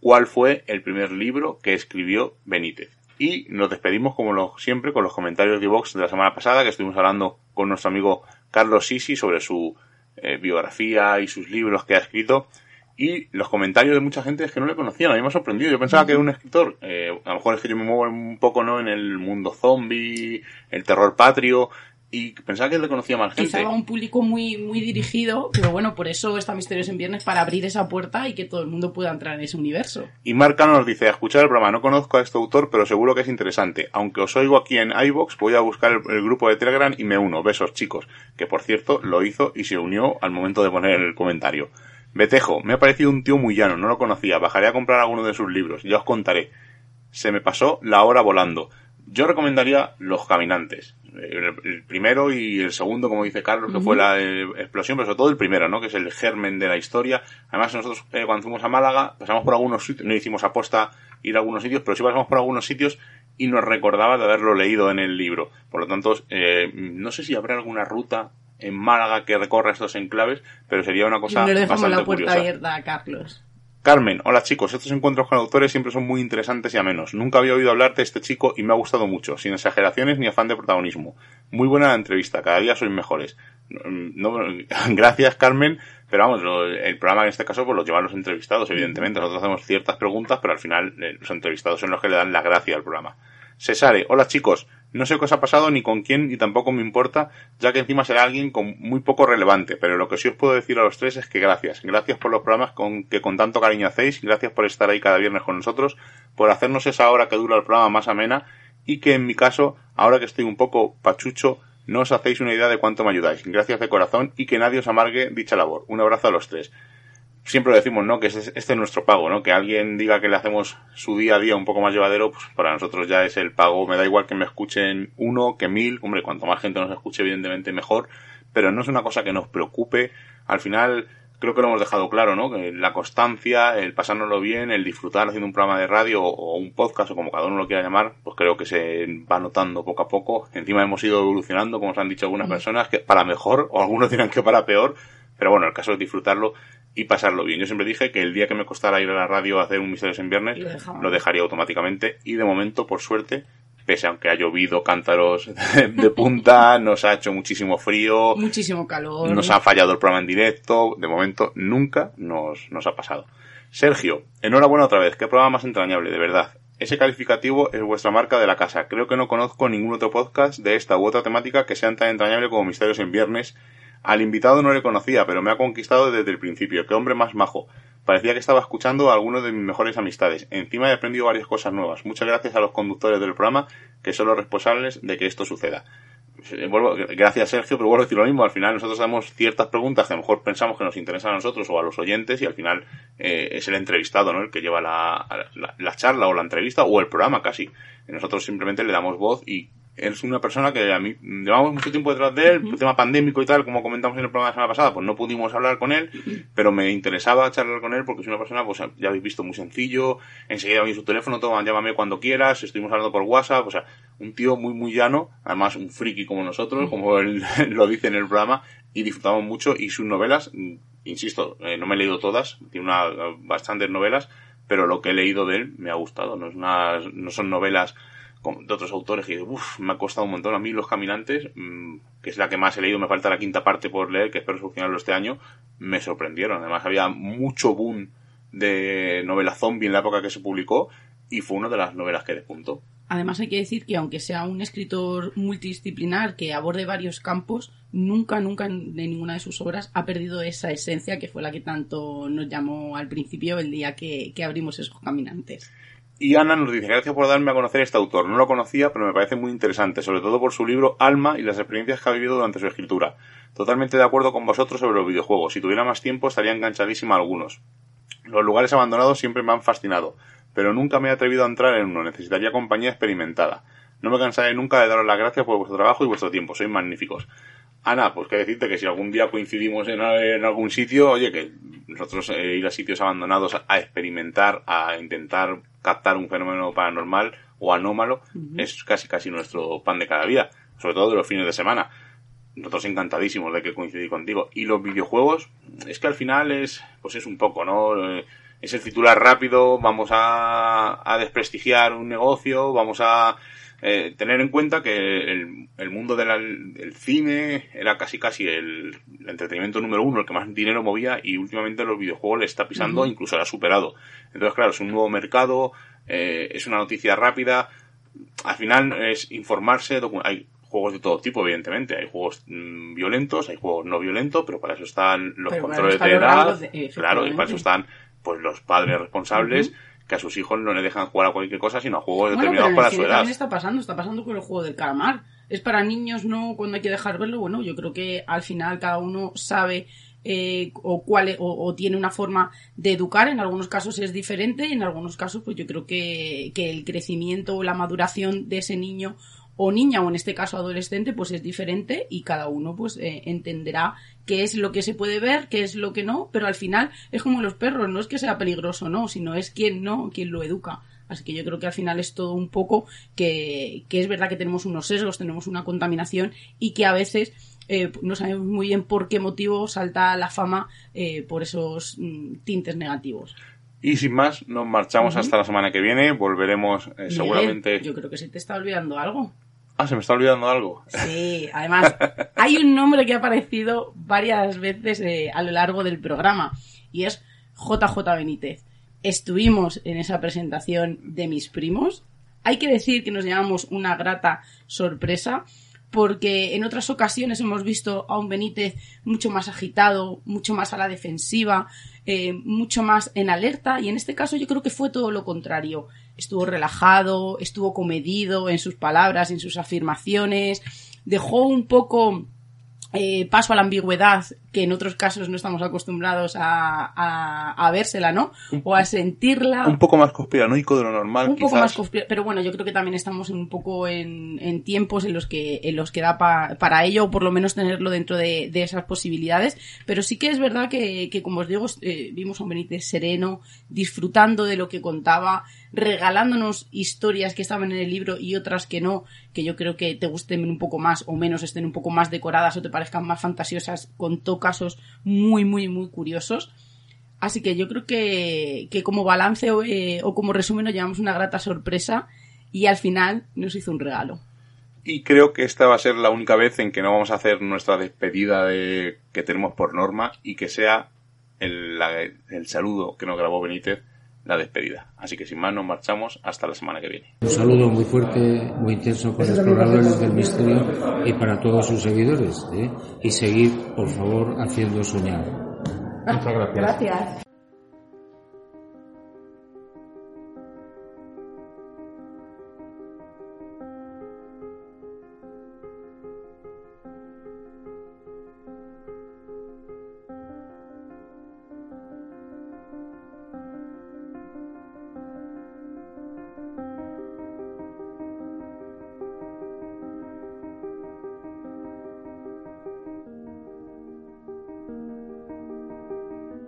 Speaker 1: ¿Cuál fue el primer libro que escribió Benítez? Y nos despedimos como siempre con los comentarios de Vox de la semana pasada que estuvimos hablando con nuestro amigo Carlos Sisi sobre su eh, biografía y sus libros que ha escrito y los comentarios de mucha gente es que no le conocían, a mí me ha sorprendido. Yo pensaba que era un escritor, eh, a lo mejor es que yo me muevo un poco ¿no? en el mundo zombie, el terror patrio, y pensaba que le conocía más gente.
Speaker 2: Quizá a un público muy, muy dirigido, pero bueno, por eso está Misterios en Viernes, para abrir esa puerta y que todo el mundo pueda entrar en ese universo.
Speaker 1: Y Marcano nos dice, a escuchar el programa, no conozco a este autor, pero seguro que es interesante. Aunque os oigo aquí en iVox, voy a buscar el, el grupo de Telegram y me uno. Besos, chicos. Que por cierto, lo hizo y se unió al momento de poner el comentario. Betejo, me ha parecido un tío muy llano, no lo conocía, bajaré a comprar alguno de sus libros, ya os contaré. Se me pasó la hora volando. Yo recomendaría Los Caminantes. El, primero y el segundo, como dice Carlos, que fue la eh, explosión, pero sobre todo el primero, ¿no? Que es el germen de la historia. Además, nosotros eh, cuando fuimos a Málaga, pasamos por algunos sitios, no hicimos aposta ir a algunos sitios, pero sí pasamos por algunos sitios y nos recordaba de haberlo leído en el libro. Por lo tanto, eh, no sé si habrá alguna ruta en Málaga que recorra estos enclaves, pero sería una cosa
Speaker 2: Y le dejamos
Speaker 1: bastante
Speaker 2: la puerta
Speaker 1: curiosa.
Speaker 2: abierta a Carlos.
Speaker 1: Carmen, hola chicos, estos encuentros con autores siempre son muy interesantes y amenos. Nunca había oído hablar de este chico y me ha gustado mucho, sin exageraciones ni afán de protagonismo. Muy buena la entrevista, cada día sois mejores. No, *laughs* gracias Carmen, pero vamos, el programa en este caso pues lo llevan los entrevistados, evidentemente. Nosotros hacemos ciertas preguntas, pero al final eh, los entrevistados son los que le dan la gracia al programa. Cesare, hola chicos, no sé qué os ha pasado ni con quién y tampoco me importa, ya que encima será alguien con muy poco relevante, pero lo que sí os puedo decir a los tres es que gracias, gracias por los programas con, que con tanto cariño hacéis, gracias por estar ahí cada viernes con nosotros, por hacernos esa hora que dura el programa más amena y que en mi caso, ahora que estoy un poco pachucho, no os hacéis una idea de cuánto me ayudáis. Gracias de corazón y que nadie os amargue dicha labor. Un abrazo a los tres siempre lo decimos, ¿no? Que este, este es nuestro pago, ¿no? Que alguien diga que le hacemos su día a día un poco más llevadero, pues para nosotros ya es el pago. Me da igual que me escuchen uno que mil. Hombre, cuanto más gente nos escuche, evidentemente mejor. Pero no es una cosa que nos preocupe. Al final, creo que lo hemos dejado claro, ¿no? Que la constancia, el pasárnoslo bien, el disfrutar haciendo un programa de radio o un podcast o como cada uno lo quiera llamar, pues creo que se va notando poco a poco. Encima hemos ido evolucionando, como os han dicho algunas personas, que para mejor, o algunos dirán que para peor. Pero bueno, el caso es disfrutarlo y pasarlo bien. Yo siempre dije que el día que me costara ir a la radio a hacer un Misterios en Viernes,
Speaker 2: Lo
Speaker 1: dejaría automáticamente. Y de momento, por suerte, pese a que ha llovido cántaros *laughs* de punta, nos ha hecho muchísimo frío,
Speaker 2: Muchísimo calor.
Speaker 1: nos ha fallado el programa en directo, de momento nunca nos, nos ha pasado. Sergio, enhorabuena otra vez, qué programa más entrañable, de verdad. Ese calificativo es vuestra marca de la casa. Creo que no conozco ningún otro podcast de esta u otra temática que sean tan entrañable como Misterios en Viernes. Al invitado no le conocía, pero me ha conquistado desde el principio. Qué hombre más majo. Parecía que estaba escuchando a alguno de mis mejores amistades. Encima he aprendido varias cosas nuevas. Muchas gracias a los conductores del programa, que son los responsables de que esto suceda. Gracias Sergio, pero vuelvo a decir lo mismo. Al final nosotros hacemos ciertas preguntas que a lo mejor pensamos que nos interesan a nosotros o a los oyentes y al final eh, es el entrevistado, ¿no? El que lleva la, la, la charla o la entrevista o el programa casi. Nosotros simplemente le damos voz y es una persona que a mí llevamos mucho tiempo detrás de él, el tema pandémico y tal, como comentamos en el programa de la semana pasada, pues no pudimos hablar con él, pero me interesaba charlar con él porque es una persona, pues ya habéis visto, muy sencillo, enseguida vi su teléfono, toma, llámame cuando quieras, estuvimos hablando por WhatsApp, o sea, un tío muy, muy llano, además un friki como nosotros, como él *laughs* lo dice en el programa, y disfrutamos mucho, y sus novelas, insisto, eh, no me he leído todas, tiene una, bastantes novelas, pero lo que he leído de él me ha gustado, no, es una, no son novelas de otros autores que me ha costado un montón a mí Los Caminantes, mm, que es la que más he leído, me falta la quinta parte por leer, que espero solucionarlo este año, me sorprendieron. Además había mucho boom de novela zombie en la época que se publicó y fue una de las novelas que despuntó.
Speaker 2: Además hay que decir que aunque sea un escritor multidisciplinar que aborde varios campos, nunca, nunca de ninguna de sus obras ha perdido esa esencia que fue la que tanto nos llamó al principio el día que, que abrimos esos caminantes.
Speaker 1: Y Ana nos dice, gracias por darme a conocer este autor. No lo conocía, pero me parece muy interesante, sobre todo por su libro Alma y las experiencias que ha vivido durante su escritura. Totalmente de acuerdo con vosotros sobre los videojuegos. Si tuviera más tiempo estaría enganchadísima a algunos. Los lugares abandonados siempre me han fascinado, pero nunca me he atrevido a entrar en uno. Necesitaría compañía experimentada. No me cansaré nunca de daros las gracias por vuestro trabajo y vuestro tiempo. Sois magníficos. Ana, pues que decirte que si algún día coincidimos en, en algún sitio, oye, que nosotros eh, ir a sitios abandonados a, a experimentar, a intentar captar un fenómeno paranormal o anómalo, es casi casi nuestro pan de cada día, sobre todo de los fines de semana. Nosotros encantadísimos de que coincidí contigo. Y los videojuegos, es que al final es, pues es un poco, ¿no? Eh, Es el titular rápido, vamos a, a desprestigiar un negocio, vamos a eh, tener en cuenta que el, el mundo de del cine era casi casi el, el entretenimiento número uno, el que más dinero movía y últimamente los videojuegos le está pisando, incluso lo ha superado. Entonces, claro, es un nuevo mercado, eh, es una noticia rápida, al final es informarse, hay juegos de todo tipo, evidentemente. Hay juegos mm, violentos, hay juegos no violentos, pero para eso están los
Speaker 2: Pero
Speaker 1: controles de edad.
Speaker 2: de-
Speaker 1: claro, y para eso están pues los padres responsables que a sus hijos no les dejan jugar a cualquier cosa, sino a juegos
Speaker 2: Bueno,
Speaker 1: determinados para su edad.
Speaker 2: también está pasando, está pasando con el juego del calamar. Es para niños, no cuando hay que dejar verlo. Bueno, yo creo que al final cada uno sabe eh, o cuál o, o tiene una forma de educar. En algunos casos es diferente y en algunos casos, pues yo creo que, que el crecimiento o la maduración de ese niño o niña o en este caso adolescente pues es diferente y cada uno pues eh, entenderá qué es lo que se puede ver, qué es lo que no, pero al final es como los perros, no es que sea peligroso, no, sino es quien no, quien lo educa. Así que yo creo que al final es todo un poco que, que es verdad que tenemos unos sesgos, tenemos una contaminación y que a veces eh, no sabemos muy bien por qué motivo salta la fama eh, por esos mm, tintes negativos.
Speaker 1: Y sin más, nos marchamos hasta la semana que viene. Volveremos eh, seguramente.
Speaker 2: Yo creo que se te está olvidando algo.
Speaker 1: Ah, se me está olvidando algo.
Speaker 2: Sí, además hay un nombre que ha aparecido varias veces eh, a lo largo del programa y es JJ Benítez. Estuvimos en esa presentación de mis primos. Hay que decir que nos llevamos una grata sorpresa porque en otras ocasiones hemos visto a un Benítez mucho más agitado, mucho más a la defensiva, eh, mucho más en alerta y en este caso yo creo que fue todo lo contrario. Estuvo relajado, estuvo comedido en sus palabras, en sus afirmaciones, dejó un poco eh, paso a la ambigüedad que en otros casos no estamos acostumbrados a, a, a vérsela, ¿no? O a sentirla.
Speaker 1: Un poco más conspiranoico de lo normal,
Speaker 2: un poco más conspira- pero bueno yo creo que también estamos un poco en, en tiempos en los que en los que da pa- para ello o por lo menos tenerlo dentro de, de esas posibilidades. Pero sí que es verdad que, que como os digo eh, vimos a un Benítez sereno disfrutando de lo que contaba regalándonos historias que estaban en el libro y otras que no que yo creo que te gusten un poco más o menos estén un poco más decoradas o te parezcan más fantasiosas contó casos muy muy muy curiosos Así que yo creo que, que como balance o, eh, o como resumen nos llevamos una grata sorpresa y al final nos hizo un regalo.
Speaker 1: Y creo que esta va a ser la única vez en que no vamos a hacer nuestra despedida de, que tenemos por norma y que sea el, el saludo que nos grabó Benítez la despedida. Así que sin más nos marchamos hasta la semana que viene.
Speaker 4: Un saludo muy fuerte, muy intenso para exploradores del misterio y para todos sus seguidores. ¿eh? Y seguir, por favor, haciendo soñar.
Speaker 5: Muchas *laughs* gracias.
Speaker 2: Gracias.